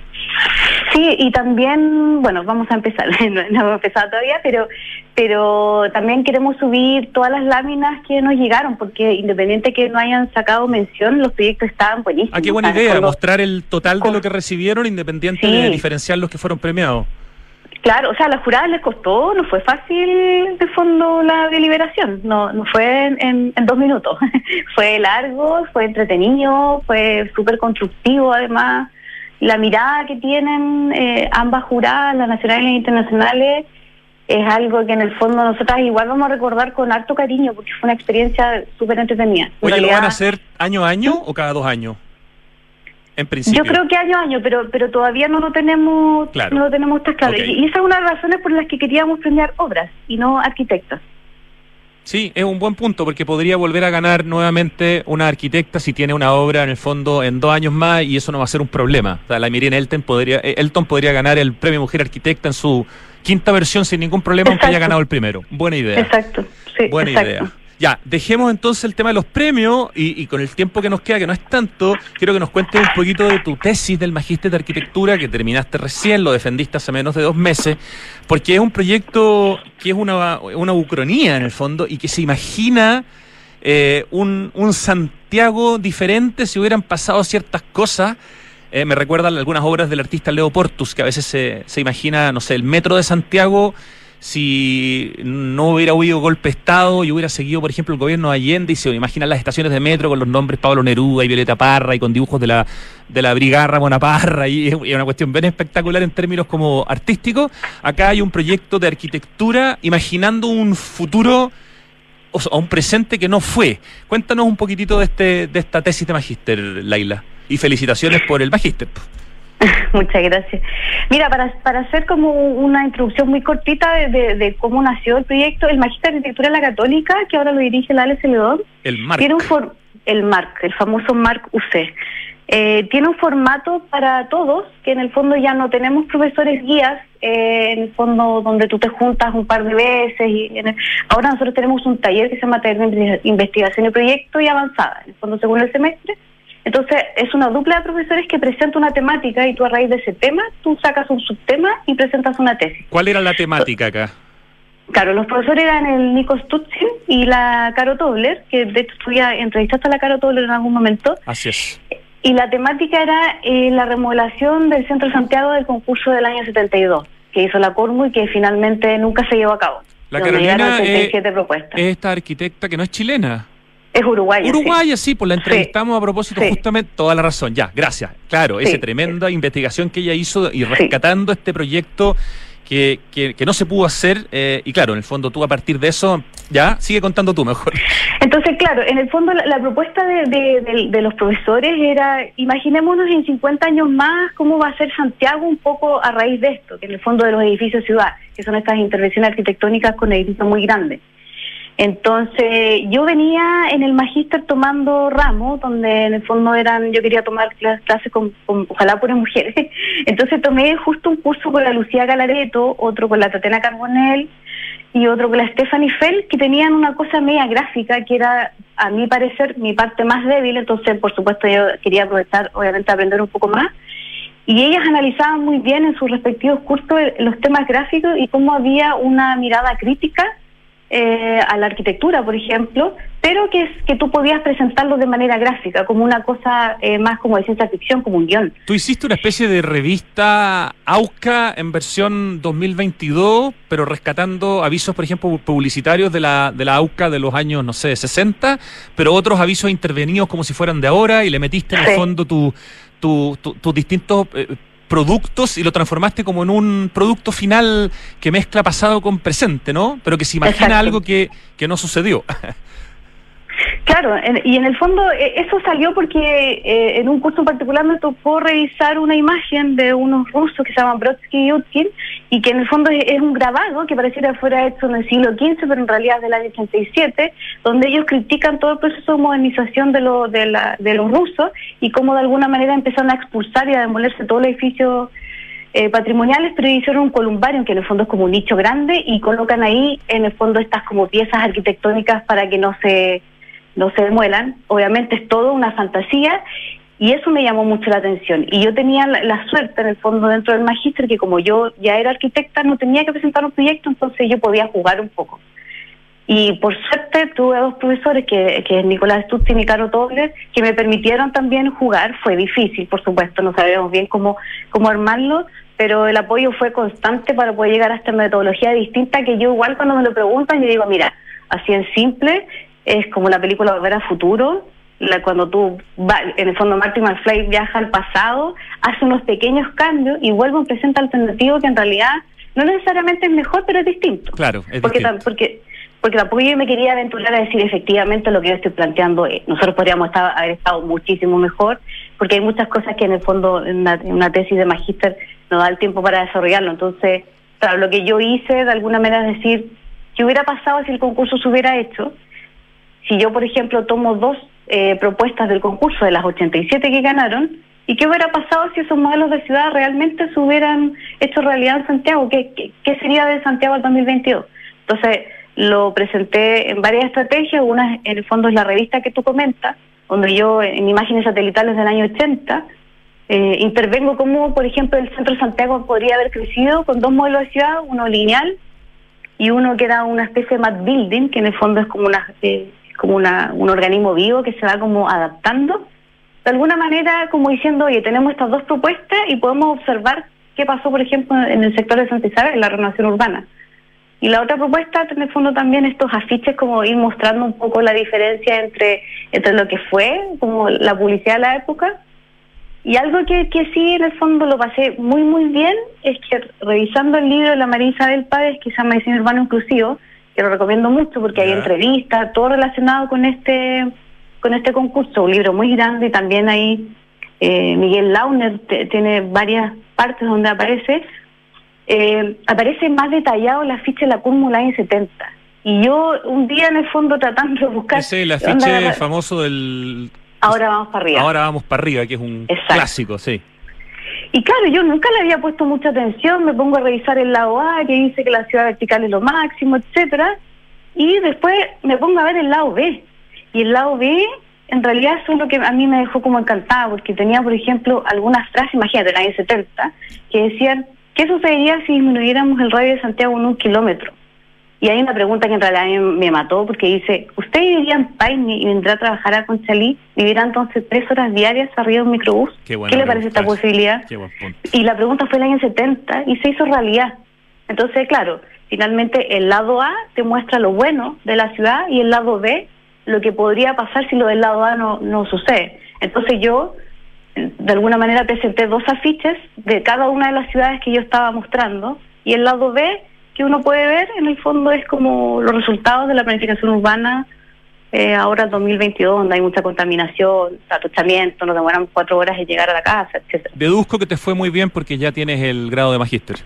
S3: Sí, y también, bueno, vamos a empezar, no, hemos empezado todavía, pero pero también queremos subir todas las láminas que nos llegaron, porque independiente que no hayan sacado mención, los proyectos estaban buenísimos.
S1: Ah, qué buena idea, mostrar el total de lo que recibieron, independiente de diferenciar los que fueron premiados.
S3: Claro, o sea, a la jurada les costó, no fue fácil de fondo la deliberación, no, no fue en, en dos minutos, fue largo, fue entretenido, fue súper constructivo además la mirada que tienen eh, ambas juradas, las nacionales e internacionales, es algo que en el fondo nosotras igual vamos a recordar con harto cariño porque fue una experiencia súper entretenida.
S1: Oye, ¿lo van a hacer año a año o cada dos años? En principio.
S3: Yo creo que año a año, pero pero todavía no lo tenemos
S1: Claro.
S3: no lo tenemos tan claro. Y, y esa es una de las razones por las que queríamos premiar obras y no arquitectos.
S1: Sí, es un buen punto porque podría volver a ganar nuevamente una arquitecta si tiene una obra en el fondo en dos años más y eso no va a ser un problema. O sea, la Miriam Elton podría, eh, Elton podría ganar el premio Mujer Arquitecta en su quinta versión sin ningún problema aunque haya ganado el primero. Buena idea.
S3: Exacto. Sí,
S1: Buena
S3: exacto.
S1: idea. Ya, dejemos entonces el tema de los premios y, con el tiempo que nos queda, que no es tanto, quiero que nos cuentes un poquito de tu tesis del Magíster de Arquitectura que terminaste recién, lo defendiste hace menos de dos meses, porque es un proyecto que es una, una ucronía en el fondo y que se imagina eh, un, un Santiago diferente si hubieran pasado ciertas cosas. Eh, me recuerdan algunas obras del artista Leo Portus, que a veces se, se imagina, no sé, el metro de Santiago si no hubiera habido golpe de Estado y hubiera seguido, por ejemplo, el gobierno de Allende y se imaginan las estaciones de metro con los nombres Pablo Neruda y Violeta Parra y con dibujos de la, de la Brigada Ramona Parra y es una cuestión bien espectacular en términos como artísticos. Acá hay un proyecto de arquitectura imaginando un futuro o un presente que no fue. Cuéntanos un poquitito de, este, de esta tesis de magíster, Laila. Y felicitaciones por el magíster.
S3: Muchas gracias. Mira, para, para hacer como una introducción muy cortita de, de- de cómo nació el proyecto, el Magíster de Arquitectura de la Católica, que ahora lo dirige la Ale Celedón,
S1: El Marc.
S3: tiene un for- el MARC, el famoso MARC UC. Eh, tiene un formato para todos, que en el fondo ya no tenemos profesores guías, eh, en el fondo donde tú te juntas un par de veces. y en el- ahora nosotros tenemos un taller que se llama Taller de Investigación y Proyecto y Avanzada, en el fondo según el semestre. Entonces es una dupla de profesores que presenta una temática y tú a raíz de ese tema, tú sacas un subtema y presentas una tesis.
S1: ¿Cuál era la temática acá?
S3: Claro, los profesores eran el Nico Stutzin y la Caro Tobler, que de hecho tú ya entrevistaste a la Caro Tobler en algún momento,
S1: Así es.
S3: y la temática era eh, la remodelación del Centro Santiago del concurso del año 72, que hizo la Cormu y que finalmente nunca se llevó a cabo.
S1: La Carolina eh,
S3: 77 propuestas.
S1: es esta arquitecta que no es chilena.
S3: Es uruguaya.
S1: Uruguaya, sí, pues la entrevistamos a propósito
S3: Sí.
S1: justamente, toda la razón, ya, gracias. Claro, esa tremenda investigación que ella hizo y rescatando este proyecto que, que, que no se pudo hacer, eh, y claro, en el fondo tú a partir de eso, ya, sigue contando tú mejor.
S3: Entonces, claro, en el fondo la, la propuesta de, de- de- de los profesores era, imaginémonos en 50 años más cómo va a ser Santiago un poco a raíz de esto, que en el fondo de los edificios ciudad, que son estas intervenciones arquitectónicas con edificios muy grandes. Entonces, yo venía en el magíster tomando ramos, donde en el fondo eran, yo quería tomar clas- clases con, con ojalá puras mujeres. Entonces tomé justo un curso con la Lucía Galareto, otro con la Tatiana Carbonell y otro con la Stephanie Fell, que tenían una cosa media gráfica, que era, a mi parecer, mi parte más débil. Entonces, por supuesto, yo quería aprovechar, obviamente, aprender un poco más. Y ellas analizaban muy bien en sus respectivos cursos eh, los temas gráficos y cómo había una mirada crítica eh, a la arquitectura, por ejemplo, pero que, es, que tú podías presentarlo de manera gráfica, como una cosa eh, más como de ciencia ficción, como un guion.
S1: Tú hiciste una especie de revista AUCA en versión 2022, pero rescatando avisos, por ejemplo, publicitarios de la, de la AUCA de los años, no sé, 60, pero otros avisos intervenidos como si fueran de ahora y le metiste en el fondo tu, tu- tu- tus distintos eh, productos y lo transformaste como en un producto final que mezcla pasado con presente, ¿no? Pero que se imagina
S3: Exacto.
S1: algo que, que no sucedió.
S3: Claro, en- y en el fondo eh, eso salió porque eh, en un curso en particular me tocó revisar una imagen de unos rusos que se llaman Brodsky y Utkin y que en el fondo es, es un grabado que pareciera fuera hecho en el siglo XV, pero en realidad es del año 87, donde ellos critican todo el proceso de modernización de, lo, de, la- de los rusos y cómo de alguna manera empezaron a expulsar y a demolerse todo el edificio eh, patrimoniales, pero hicieron un columbario que en el fondo es como un nicho grande y colocan ahí en el fondo estas como piezas arquitectónicas para que no se no se demuelan. Obviamente es todo una fantasía y eso me llamó mucho la atención. Y yo tenía la, suerte en el fondo dentro del magíster que como yo ya era arquitecta no tenía que presentar un proyecto, entonces yo podía jugar un poco. Y por suerte tuve dos profesores, que, que Nicolás Stutzin y Caro Tobler, que me permitieron también jugar. Fue difícil, por supuesto, no sabíamos bien cómo, cómo armarlo, pero el apoyo fue constante para poder llegar a esta metodología distinta que yo igual cuando me lo preguntan, yo digo, mira, así en simple, es como la película Volver a Futuro, la, cuando tú, va, en el fondo Marty McFly viaja al pasado, hace unos pequeños cambios y vuelve a un presente alternativo que en realidad no necesariamente es mejor, pero es distinto.
S1: Claro, es
S3: porque,
S1: distinto.
S3: porque porque tampoco yo me quería aventurar a decir efectivamente lo que yo estoy planteando es. Nosotros podríamos estar, haber estado muchísimo mejor, porque hay muchas cosas que en el fondo en una, en una tesis de magíster no da el tiempo para desarrollarlo. Entonces, claro, lo que yo hice de alguna manera es decir, ¿qué hubiera pasado si el concurso se hubiera hecho? Si yo, por ejemplo, tomo dos eh, propuestas del concurso de las 87 que ganaron, ¿y qué hubiera pasado si esos modelos de ciudad realmente se hubieran hecho realidad en Santiago? ¿Qué, qué, qué sería de Santiago al 2022? Entonces, lo presenté en varias estrategias, una en el fondo es la revista que tú comentas, donde yo en imágenes satelitales del año 80 eh, intervengo como, por ejemplo, el centro de Santiago podría haber crecido con dos modelos de ciudad, uno lineal y uno que era una especie de map building, que en el fondo es como una eh, como una, un organismo vivo que se va como adaptando. De alguna manera, como diciendo, oye, tenemos estas dos propuestas y podemos observar qué pasó, por ejemplo, en el sector de Santa Isabel, en la renovación urbana. Y la otra propuesta, en el fondo, también estos afiches, como ir mostrando un poco la diferencia entre, entre lo que fue, como la publicidad de la época. Y algo que, que sí, en el fondo, lo pasé muy, muy bien, es que revisando el libro de la María Isabel Páez, que se llama Diseño Urbano Inclusivo, que lo recomiendo mucho porque hay entrevistas, todo relacionado con este con este concurso, un libro muy grande y también ahí eh, Miguel Launer te- tiene varias partes donde aparece, eh, aparece más detallado la ficha de la cúmula en 70. Y yo un día en el fondo tratando de buscar...
S1: Ese es el afiche famoso del
S3: Ahora vamos para arriba.
S1: Ahora vamos para arriba, que es un
S3: Exacto.
S1: clásico, sí.
S3: Y claro, yo nunca le había puesto mucha atención, me pongo a revisar el lado A, que dice que la ciudad vertical es lo máximo, etcétera, y después me pongo a ver el lado B. Y el lado B, en realidad, es lo que a mí me dejó como encantada, porque tenía, por ejemplo, algunas frases, imagínate, en el año 70, que decían, ¿qué sucedería si disminuyéramos el radio de Santiago en un kilómetro? Y hay una pregunta que en realidad me mató, porque dice, ¿usted viviría en Paine y vendrá a trabajar a Conchalí? ¿Vivirá entonces tres horas diarias arriba de un microbús?
S1: Qué buena
S3: le parece esta posibilidad?
S1: Qué.
S3: Y la pregunta fue en el año 70 y se hizo realidad. Entonces, claro, finalmente el lado A te muestra lo bueno de la ciudad y el lado B lo que podría pasar si lo del lado A no, no sucede. Entonces yo, de alguna manera, presenté dos afiches de cada una de las ciudades que yo estaba mostrando y el lado B que uno puede ver, en el fondo, es como los resultados de la planificación urbana eh, ahora 2022, donde hay mucha contaminación, atochamiento, nos demoramos cuatro horas en llegar a la casa, etcétera.
S1: Deduzco que te fue muy bien porque ya tienes el grado de magíster.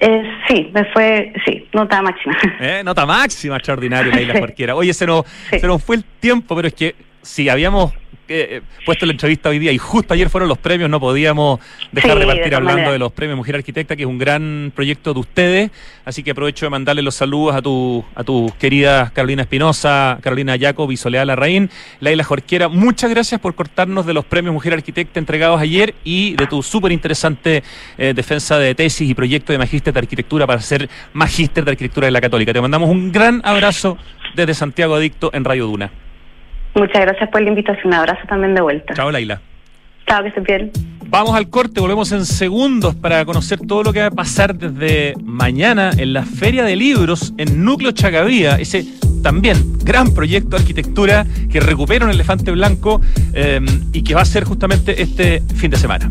S3: Eh, sí, me fue, sí, nota máxima.
S1: ¿Eh? Nota máxima, extraordinario, Leila
S3: Sí.
S1: Jorquera. Oye, se nos,
S3: Sí.
S1: se nos fue el tiempo, pero es que si habíamos eh, puesto la entrevista hoy día y justo ayer fueron los premios, no podíamos dejar
S3: Sí,
S1: de
S3: de
S1: partir
S3: todas
S1: hablando de los premios Mujer Arquitecta, que es un gran proyecto de ustedes. Así que aprovecho de mandarle los saludos a tu, a tus queridas Carolina Espinosa, Carolina Jacob y Soledad Larraín. Leila Jorquera, muchas gracias por cortarnos de los premios Mujer Arquitecta entregados ayer y de tu súper interesante eh, defensa de tesis y proyecto de magíster de arquitectura para ser magíster de arquitectura de la Católica. Te mandamos un gran abrazo desde Santiago Adicto en Radio Duna.
S3: Muchas gracias por la invitación. Un abrazo también de vuelta.
S1: Chao, Laila.
S3: Chao, que estés bien.
S1: Vamos al corte, volvemos en segundos para conocer todo lo que va a pasar desde mañana en la Feria de Libros en Núcleo Chacabía, ese también gran proyecto de arquitectura que recupera un elefante blanco eh, y que va a ser justamente este fin de semana.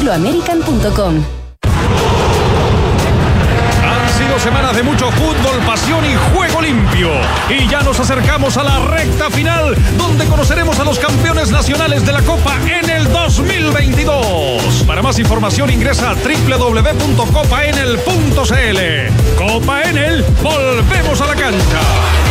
S4: chile.angloamerican.com.
S1: Han sido
S5: semana de mucho fútbol, pasión y juego limpio. Y ya nos acercamos a la recta final, donde conoceremos a los campeones nacionales de la Copa en el 2022. Para más información ingresa a www.copaenel.cl. Copa Enel, volvemos a la cancha.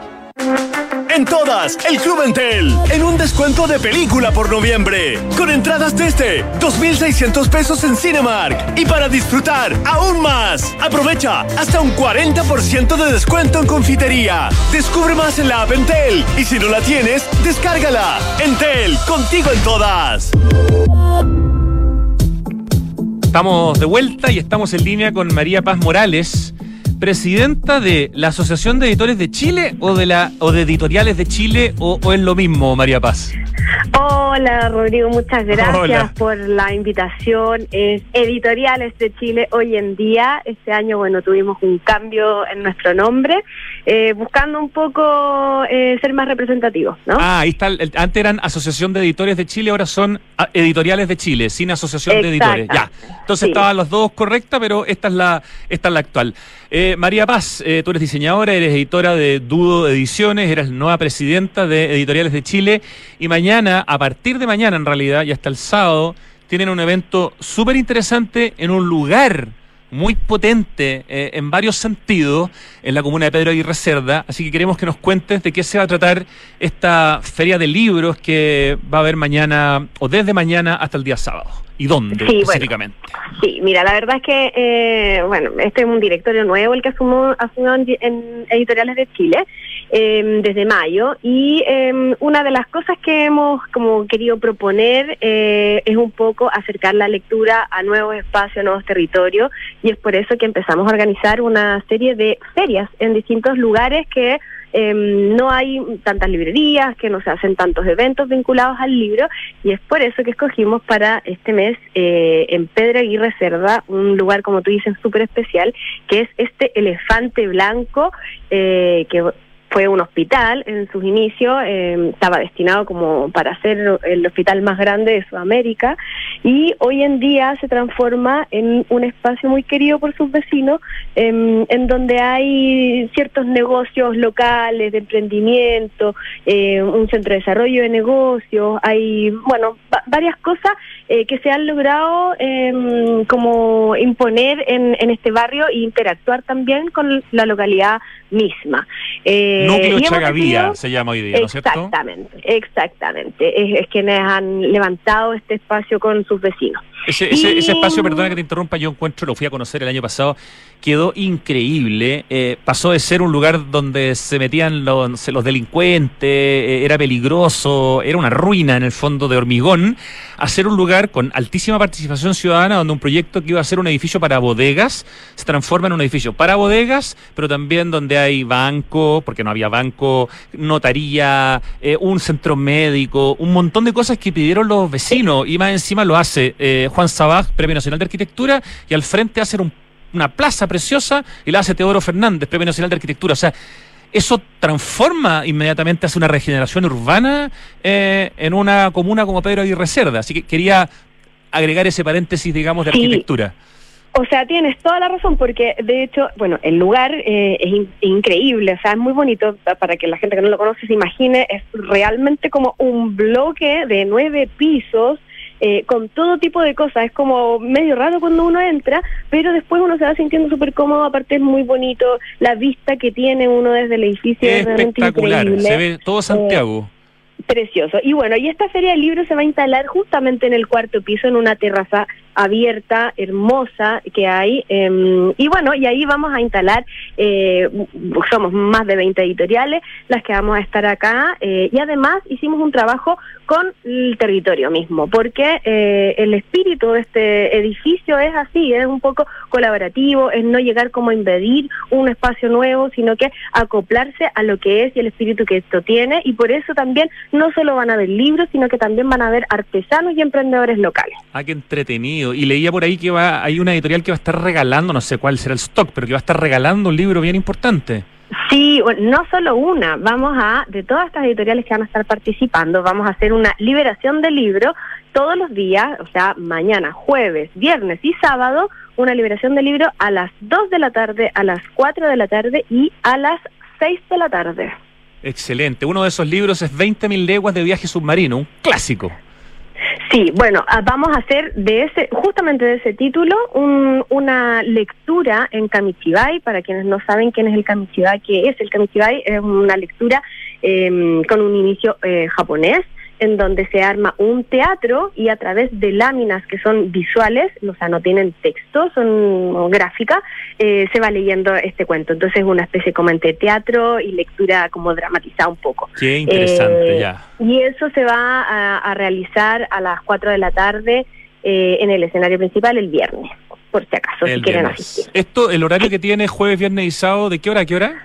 S6: En todas, el Club Entel, en un descuento de película por noviembre, con entradas desde 2.600 pesos en Cinemark. Y para disfrutar aún más, aprovecha hasta un 40% de descuento en confitería. Descubre más en la app Entel y si no la tienes, descárgala. Entel, contigo en todas.
S1: Estamos de vuelta y estamos en línea con María Paz Morales presidenta de la Asociación de Editores de Chile o de la o de Editoriales de Chile o, o es lo mismo, María Paz?
S7: Hola Rodrigo, muchas gracias Hola. por la invitación. Es Editoriales de Chile hoy en día. Este año, bueno, tuvimos un cambio en nuestro nombre, eh, buscando un poco eh, ser más representativos, ¿no?
S1: Ah, ahí está. El, antes eran Asociación de Editores de Chile, ahora son ah, Editoriales de Chile, sin Asociación de Editores. Ya. Entonces sí. estaban los dos correctas, pero esta es la, esta es la actual. Eh, María Paz, eh, tú eres diseñadora, eres editora de Dudo Ediciones, eres nueva presidenta de Editoriales de Chile y mañana, a partir de mañana en realidad y hasta el sábado, tienen un evento súper interesante en un lugar muy potente eh, en varios sentidos en la comuna de Pedro Aguirre Cerda, así que queremos que nos cuentes de qué se va a tratar esta feria de libros que va a haber mañana o desde mañana hasta el día sábado. ¿Y dónde
S7: sí,
S1: específicamente?
S7: Bueno, sí, mira, la verdad es que, eh, bueno, este es un directorio nuevo el que asumió, asumió en, en Editoriales de Chile eh, desde mayo y eh, una de las cosas que hemos como querido proponer eh, es un poco acercar la lectura a nuevos espacios, a nuevos territorios y es por eso que empezamos a organizar una serie de ferias en distintos lugares que eh, no hay tantas librerías, que no se hacen tantos eventos vinculados al libro y es por eso que escogimos para este mes eh, en Pedra Aguirre Cerda, un lugar como tú dices súper especial, que es este elefante blanco eh, que fue un hospital en sus inicios, eh, estaba destinado como para ser el hospital más grande de Sudamérica y hoy en día se transforma en un espacio muy querido por sus vecinos, eh, en donde hay ciertos negocios locales de emprendimiento, eh, un centro de desarrollo de negocios, hay, bueno, varias cosas eh, que se han logrado como imponer en, en, este barrio e interactuar también con la localidad misma.
S1: Eh, Núcleo Chagavía se llama hoy día, ¿no es cierto?
S7: Exactamente, exactamente. Es, es, quienes han levantado este espacio con sus vecinos.
S1: Ese, ese, y... ese, espacio, perdona que te interrumpa, yo encuentro, lo fui a conocer el año pasado, quedó increíble. Eh, pasó de ser un lugar donde se metían los, los delincuentes, eh, era peligroso, era una ruina en el fondo de hormigón, a ser un lugar con altísima participación ciudadana, donde un proyecto que iba a ser un edificio para bodegas se transforma en un edificio para bodegas, pero también donde hay banco, porque no había banco, notaría, eh, un centro médico, un montón de cosas que pidieron los vecinos, y más encima lo hace Juan Sabaj, Premio Nacional de Arquitectura, y al frente hacer un, una plaza preciosa, y la hace Teodoro Fernández, Premio Nacional de Arquitectura. O sea, eso transforma inmediatamente, hace una regeneración urbana eh, en una comuna como Pedro Aguirre Cerda. Así que quería agregar ese paréntesis, digamos, de
S7: sí.
S1: arquitectura.
S7: O sea, tienes toda la razón, porque de hecho, bueno, el lugar eh, es in increíble, o sea, es muy bonito para que la gente que no lo conoce se imagine, es realmente como un bloque de nueve pisos eh, con todo tipo de cosas. Es como medio raro cuando uno entra, pero después uno se va sintiendo súper cómodo, aparte es muy bonito, la vista que tiene uno desde el edificio es,
S1: Espectacular,
S7: increíble.
S1: se ve todo Santiago.
S7: Precioso. Y bueno, y esta feria del libro se va a instalar justamente en el cuarto piso, en una terraza abierta, hermosa que hay. eh, y bueno, y ahí vamos a instalar, eh, somos más de 20 editoriales las que vamos a estar acá. eh, y además hicimos un trabajo con el territorio mismo, porque eh, el espíritu de este edificio es así, es un poco colaborativo, es no llegar como a invadir un espacio nuevo, sino que acoplarse a lo que es y el espíritu que esto tiene. Y por eso también no solo van a ver libros, sino que también van a ver artesanos y emprendedores locales.
S1: Ah, qué entretenido. Y leía por ahí que va, hay una editorial que va a estar regalando, no sé cuál será el stock, pero que va a estar regalando un libro bien importante.
S7: Sí, no solo una, vamos a, de todas estas editoriales que van a estar participando, vamos a hacer una liberación de libro todos los días, o sea, mañana, jueves, viernes y sábado, una liberación de libro a las 2 de la tarde, a las 4 de la tarde y a las 6 de la tarde.
S1: Excelente. Uno de esos libros es 20.000 leguas de viaje submarino, un clásico.
S7: Sí, bueno, ah, vamos a hacer de ese, justamente de ese título, un- una lectura en Kamichibai. Para quienes no saben quién es el Kamichibai, ¿qué es el Kamichibai? Es una lectura eh, con un inicio eh, japonés en donde se arma un teatro y a través de láminas que son visuales, o sea, no tienen texto, son gráficas, eh, se va leyendo este cuento. Entonces es una especie como entre teatro y lectura como dramatizada un poco.
S1: Qué interesante,
S7: Eh,
S1: ya.
S7: Y eso se va a, a realizar a las 4 de la tarde eh, en el escenario principal el viernes, por si acaso, si quieren
S1: viernes.
S7: asistir.
S1: Esto, el horario que tiene jueves, viernes y sábado, ¿de qué hora a qué hora?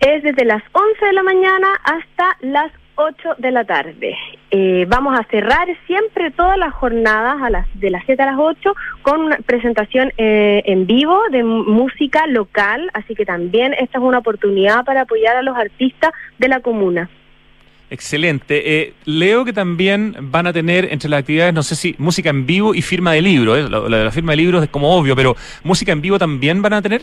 S7: Es desde las 11 de la mañana hasta las 8 de la tarde. Eh, vamos a cerrar siempre todas las jornadas a las de las 7 a las 8 con una presentación eh, en vivo de música local, así que también esta es una oportunidad para apoyar a los artistas de la comuna.
S1: Excelente. Eh, leo que también van a tener entre las actividades, no sé si música en vivo y firma de libro. ¿eh? Lo de la firma de libros es como obvio, pero música en vivo también van a tener.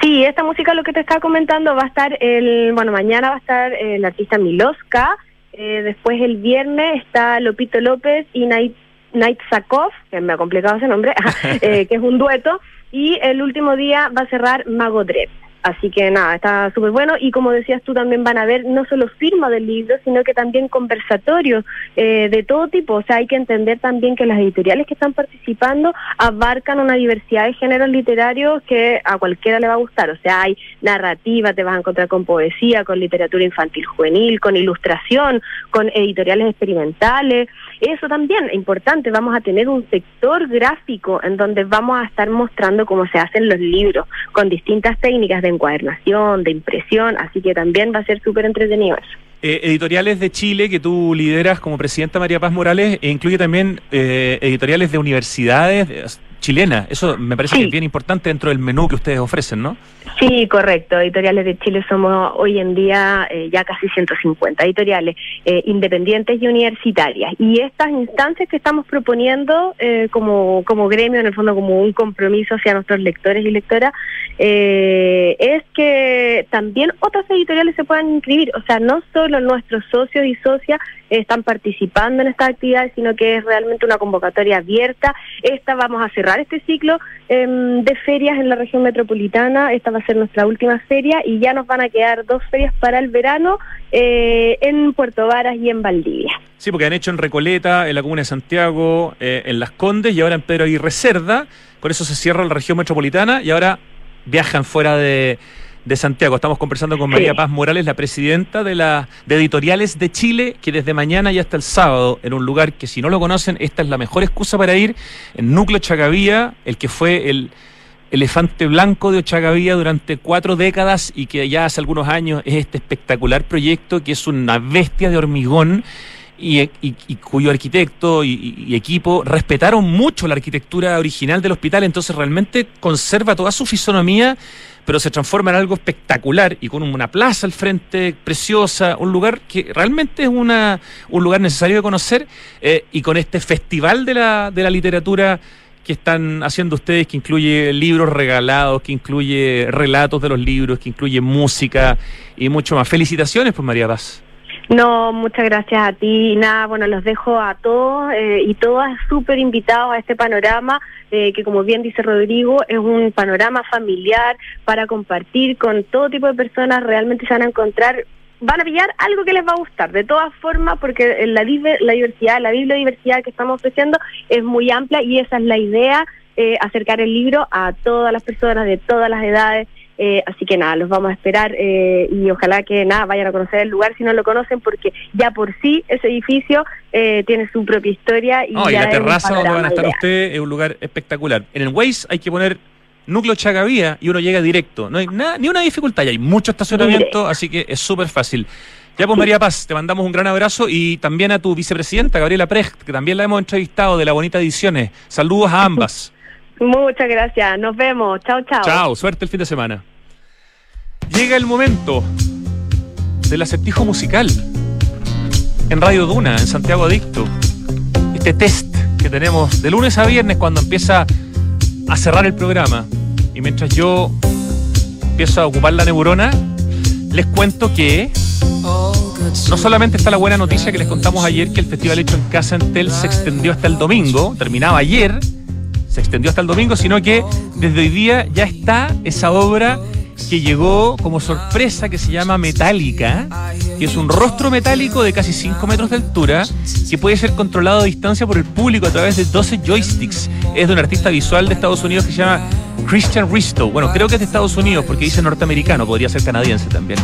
S7: Sí, esta música, lo que te estaba comentando, va a estar el, bueno, mañana va a estar eh, el artista Miloska, eh, después el viernes está Lopito López y Night, Night Sakov, que me ha complicado ese nombre, eh, que es un dueto, y el último día va a cerrar Mago Dredd. Así que nada, está súper bueno y como decías tú también van a ver no solo firma del libro, sino que también conversatorios eh, de todo tipo. O sea, hay que entender también que las editoriales que están participando abarcan una diversidad de géneros literarios que a cualquiera le va a gustar. O sea, hay narrativa, te vas a encontrar con poesía, con literatura infantil juvenil, con ilustración, con editoriales experimentales. Eso también es importante. Vamos a tener un sector gráfico en donde vamos a estar mostrando cómo se hacen los libros con distintas técnicas de encuadernación, de impresión. Así que también va a ser súper entretenido eso.
S1: Eh, editoriales de Chile que tú lideras como presidenta María Paz Morales e incluye también eh, editoriales de universidades chilenas. Eso me parece que es bien importante dentro del menú que ustedes ofrecen, ¿no?
S7: Sí, correcto. Editoriales de Chile somos hoy en día eh, ya casi 150 editoriales eh, independientes y universitarias. Y estas instancias que estamos proponiendo eh, como, como gremio, en el fondo como un compromiso hacia nuestros lectores y lectoras, eh, es que también otras editoriales se puedan inscribir. O sea, no solo nuestros socios y socias están participando en estas actividades, sino que es realmente una convocatoria abierta. Esta vamos a cerrar este ciclo em, de ferias en la región metropolitana. Esta va a ser nuestra última feria y ya nos van a quedar dos ferias para el verano eh, en Puerto Varas y en Valdivia.
S1: Sí, porque han hecho en Recoleta, en la Comuna de Santiago, eh, en Las Condes y ahora en Pedro Aguirre Cerda. Con eso se cierra la región metropolitana y ahora viajan fuera de, de Santiago. Estamos conversando con María Paz Morales, la presidenta de la de Editoriales de Chile, que desde mañana y hasta el sábado, en un lugar que si no lo conocen, esta es la mejor excusa para ir, en Núcleo Chagavía, el que fue el elefante blanco de Ochagavía durante cuatro décadas y que ya hace algunos años es este espectacular proyecto que es una bestia de hormigón y, y- y cuyo arquitecto y- y equipo respetaron mucho la arquitectura original del hospital, entonces realmente conserva toda su fisonomía, pero se transforma en algo espectacular y con una plaza al frente preciosa, un lugar que realmente es una, un lugar necesario de conocer eh, y con este festival de la, de la literatura que están haciendo ustedes, que incluye libros regalados, que incluye relatos de los libros, que incluye música y mucho más. Felicitaciones, pues María Paz.
S7: No, muchas gracias a ti. Nada, bueno, los dejo a todos eh, y todas súper invitados a este panorama, eh, que como bien dice Rodrigo, es un panorama familiar para compartir con todo tipo de personas. Realmente se van a encontrar, van a pillar algo que les va a gustar, de todas formas, porque la, la diversidad, la bibliodiversidad que estamos ofreciendo es muy amplia y esa es la idea, eh, acercar el libro a todas las personas de todas las edades. Eh, así que nada, los vamos a esperar eh, y ojalá que nada vayan a conocer el lugar si no lo conocen, porque ya por sí ese edificio eh, tiene su propia historia y,
S1: la terraza donde van a estar ustedes es un lugar espectacular. En el Waze hay que poner núcleo Chagavía y uno llega directo. No hay nada, ni una dificultad, ya hay mucho estacionamiento, así que es súper fácil. Ya pues María Paz, te mandamos un gran abrazo y también a tu vicepresidenta, Gabriela Precht, que también la hemos entrevistado de la Bonita Ediciones. Saludos a ambas.
S7: Muchas gracias, nos vemos, chao, chao.
S1: Chao, suerte el fin de semana. Llega el momento del acertijo musical en Radio Duna, en Santiago Adicto. Este test que tenemos de lunes a viernes cuando empieza a cerrar el programa. Y mientras yo empiezo a ocupar la neurona, les cuento que no solamente está la buena noticia que les contamos ayer que el festival hecho en casa en Tel se extendió hasta el domingo, terminaba ayer, se extendió hasta el domingo, sino que desde hoy día ya está esa obra que llegó como sorpresa que se llama Metálica, que es un rostro metálico de casi 5 metros de altura que puede ser controlado a distancia por el público a través de 12 joysticks. Es de un artista visual de Estados Unidos que se llama Christian Risto. Bueno, creo que es de Estados Unidos porque dice norteamericano, podría ser canadiense también.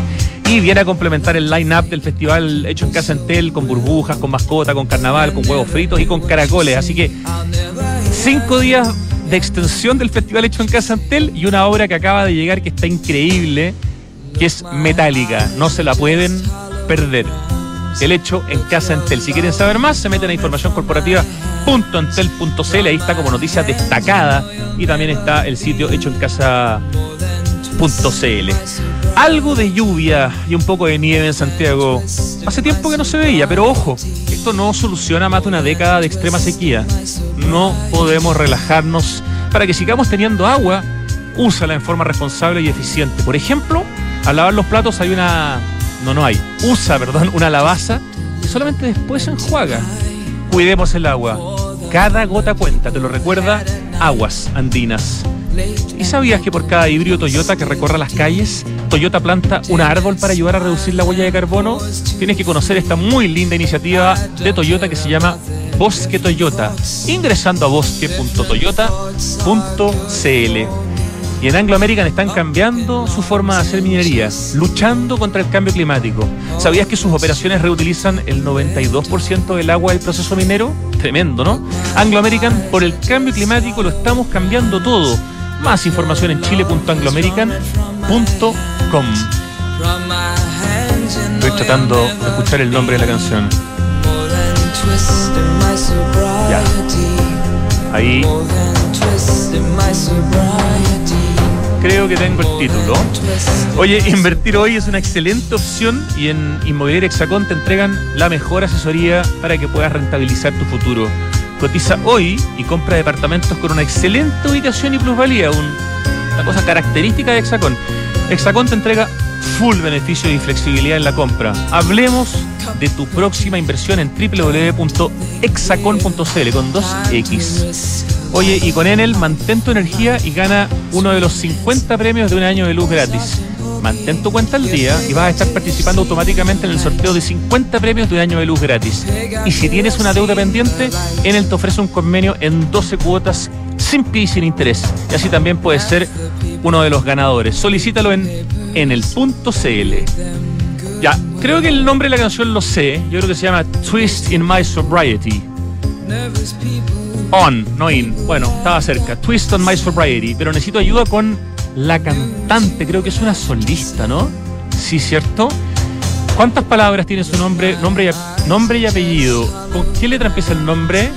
S1: Y viene a complementar el line-up del festival hecho en casa en Tel, con burbujas, con mascota, con carnaval, con huevos fritos y con caracoles. Así que cinco días de extensión del festival hecho en Casa Antel y una obra que acaba de llegar que está increíble, que es Metálica. No se la pueden perder. El hecho en Casa Antel. Si quieren saber más, se meten a informacioncorporativa.antel.cl. Ahí está como noticia destacada. Y también está el sitio hecho en casa.cl. Algo de lluvia y un poco de nieve en Santiago. Hace tiempo que no se veía, pero ojo, esto no soluciona más de una década de extrema sequía. No podemos relajarnos. Para que sigamos teniendo agua, úsala en forma responsable y eficiente. Por ejemplo, al lavar los platos hay una. No, no hay. Usa, perdón, una lavaza y solamente después enjuaga. Cuidemos el agua. Cada gota cuenta, te lo recuerda Aguas Andinas. ¿Y sabías que por cada híbrido Toyota que recorra las calles, Toyota planta un árbol para ayudar a reducir la huella de carbono? Tienes que conocer esta muy linda iniciativa de Toyota que se llama Bosque Toyota, ingresando a bosque.toyota.cl. Y en Anglo American están cambiando su forma de hacer minería, luchando contra el cambio climático. ¿Sabías que sus operaciones reutilizan el 92% del agua del proceso minero? Tremendo, ¿no? Anglo American, por el cambio climático lo estamos cambiando todo. Más información en chile.angloamerican.com. Estoy tratando de escuchar el nombre de la canción. Ya. Ahí. Creo que tengo el título. Oye, invertir hoy es una excelente opción y en Inmobiliaria Hexacón te entregan la mejor asesoría para que puedas rentabilizar tu futuro. Cotiza hoy y compra departamentos con una excelente ubicación y plusvalía, un- una cosa característica de Hexacón. Hexacón te entrega full beneficio y flexibilidad en la compra. Hablemos de tu próxima inversión en www.hexacon.cl con dos X. Oye, y con Enel mantén tu energía y gana uno de los 50 premios de un año de luz gratis. Mantén tu cuenta al día y vas a estar participando automáticamente en el sorteo de 50 premios de un año de luz gratis. Y si tienes una deuda pendiente, Enel te ofrece un convenio en 12 cuotas sin pie y sin interés. Y así también puedes ser uno de los ganadores. Solicítalo en enel.cl. Ya, creo que el nombre de la canción lo sé. Yo creo que se llama Twist in My Sobriety. On, no in. Bueno, estaba cerca. Twist on My Sobriety. Pero necesito ayuda con la cantante. Creo que es una solista, ¿no? Sí, ¿cierto? ¿Cuántas palabras tiene su nombre, nombre y, nombre y apellido? ¿Con qué letra empieza el nombre?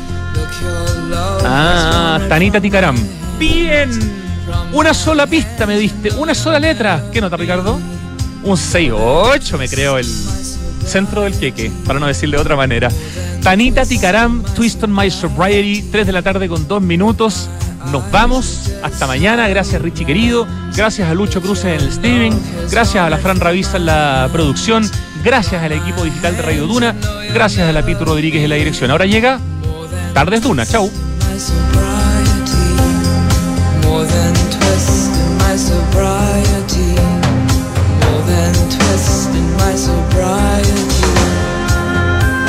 S1: Ah, Tanita Ticaram. Bien. Una sola pista me diste, una sola letra. ¿Qué nota, Ricardo? Un 6-8, me creo, el centro del queque, para no decirle de otra manera. Tanita Ticaram, Twist on My Sobriety, 3 de la tarde con 2 minutos. Nos vamos. Hasta mañana. Gracias, Richie querido. Gracias a Lucho Cruz en el streaming. Gracias a la Fran Ravisa en la producción. gracias al equipo digital de Radio Duna, gracias a la Pito Rodríguez en la dirección. Ahora llega Tardes Duna. Chau.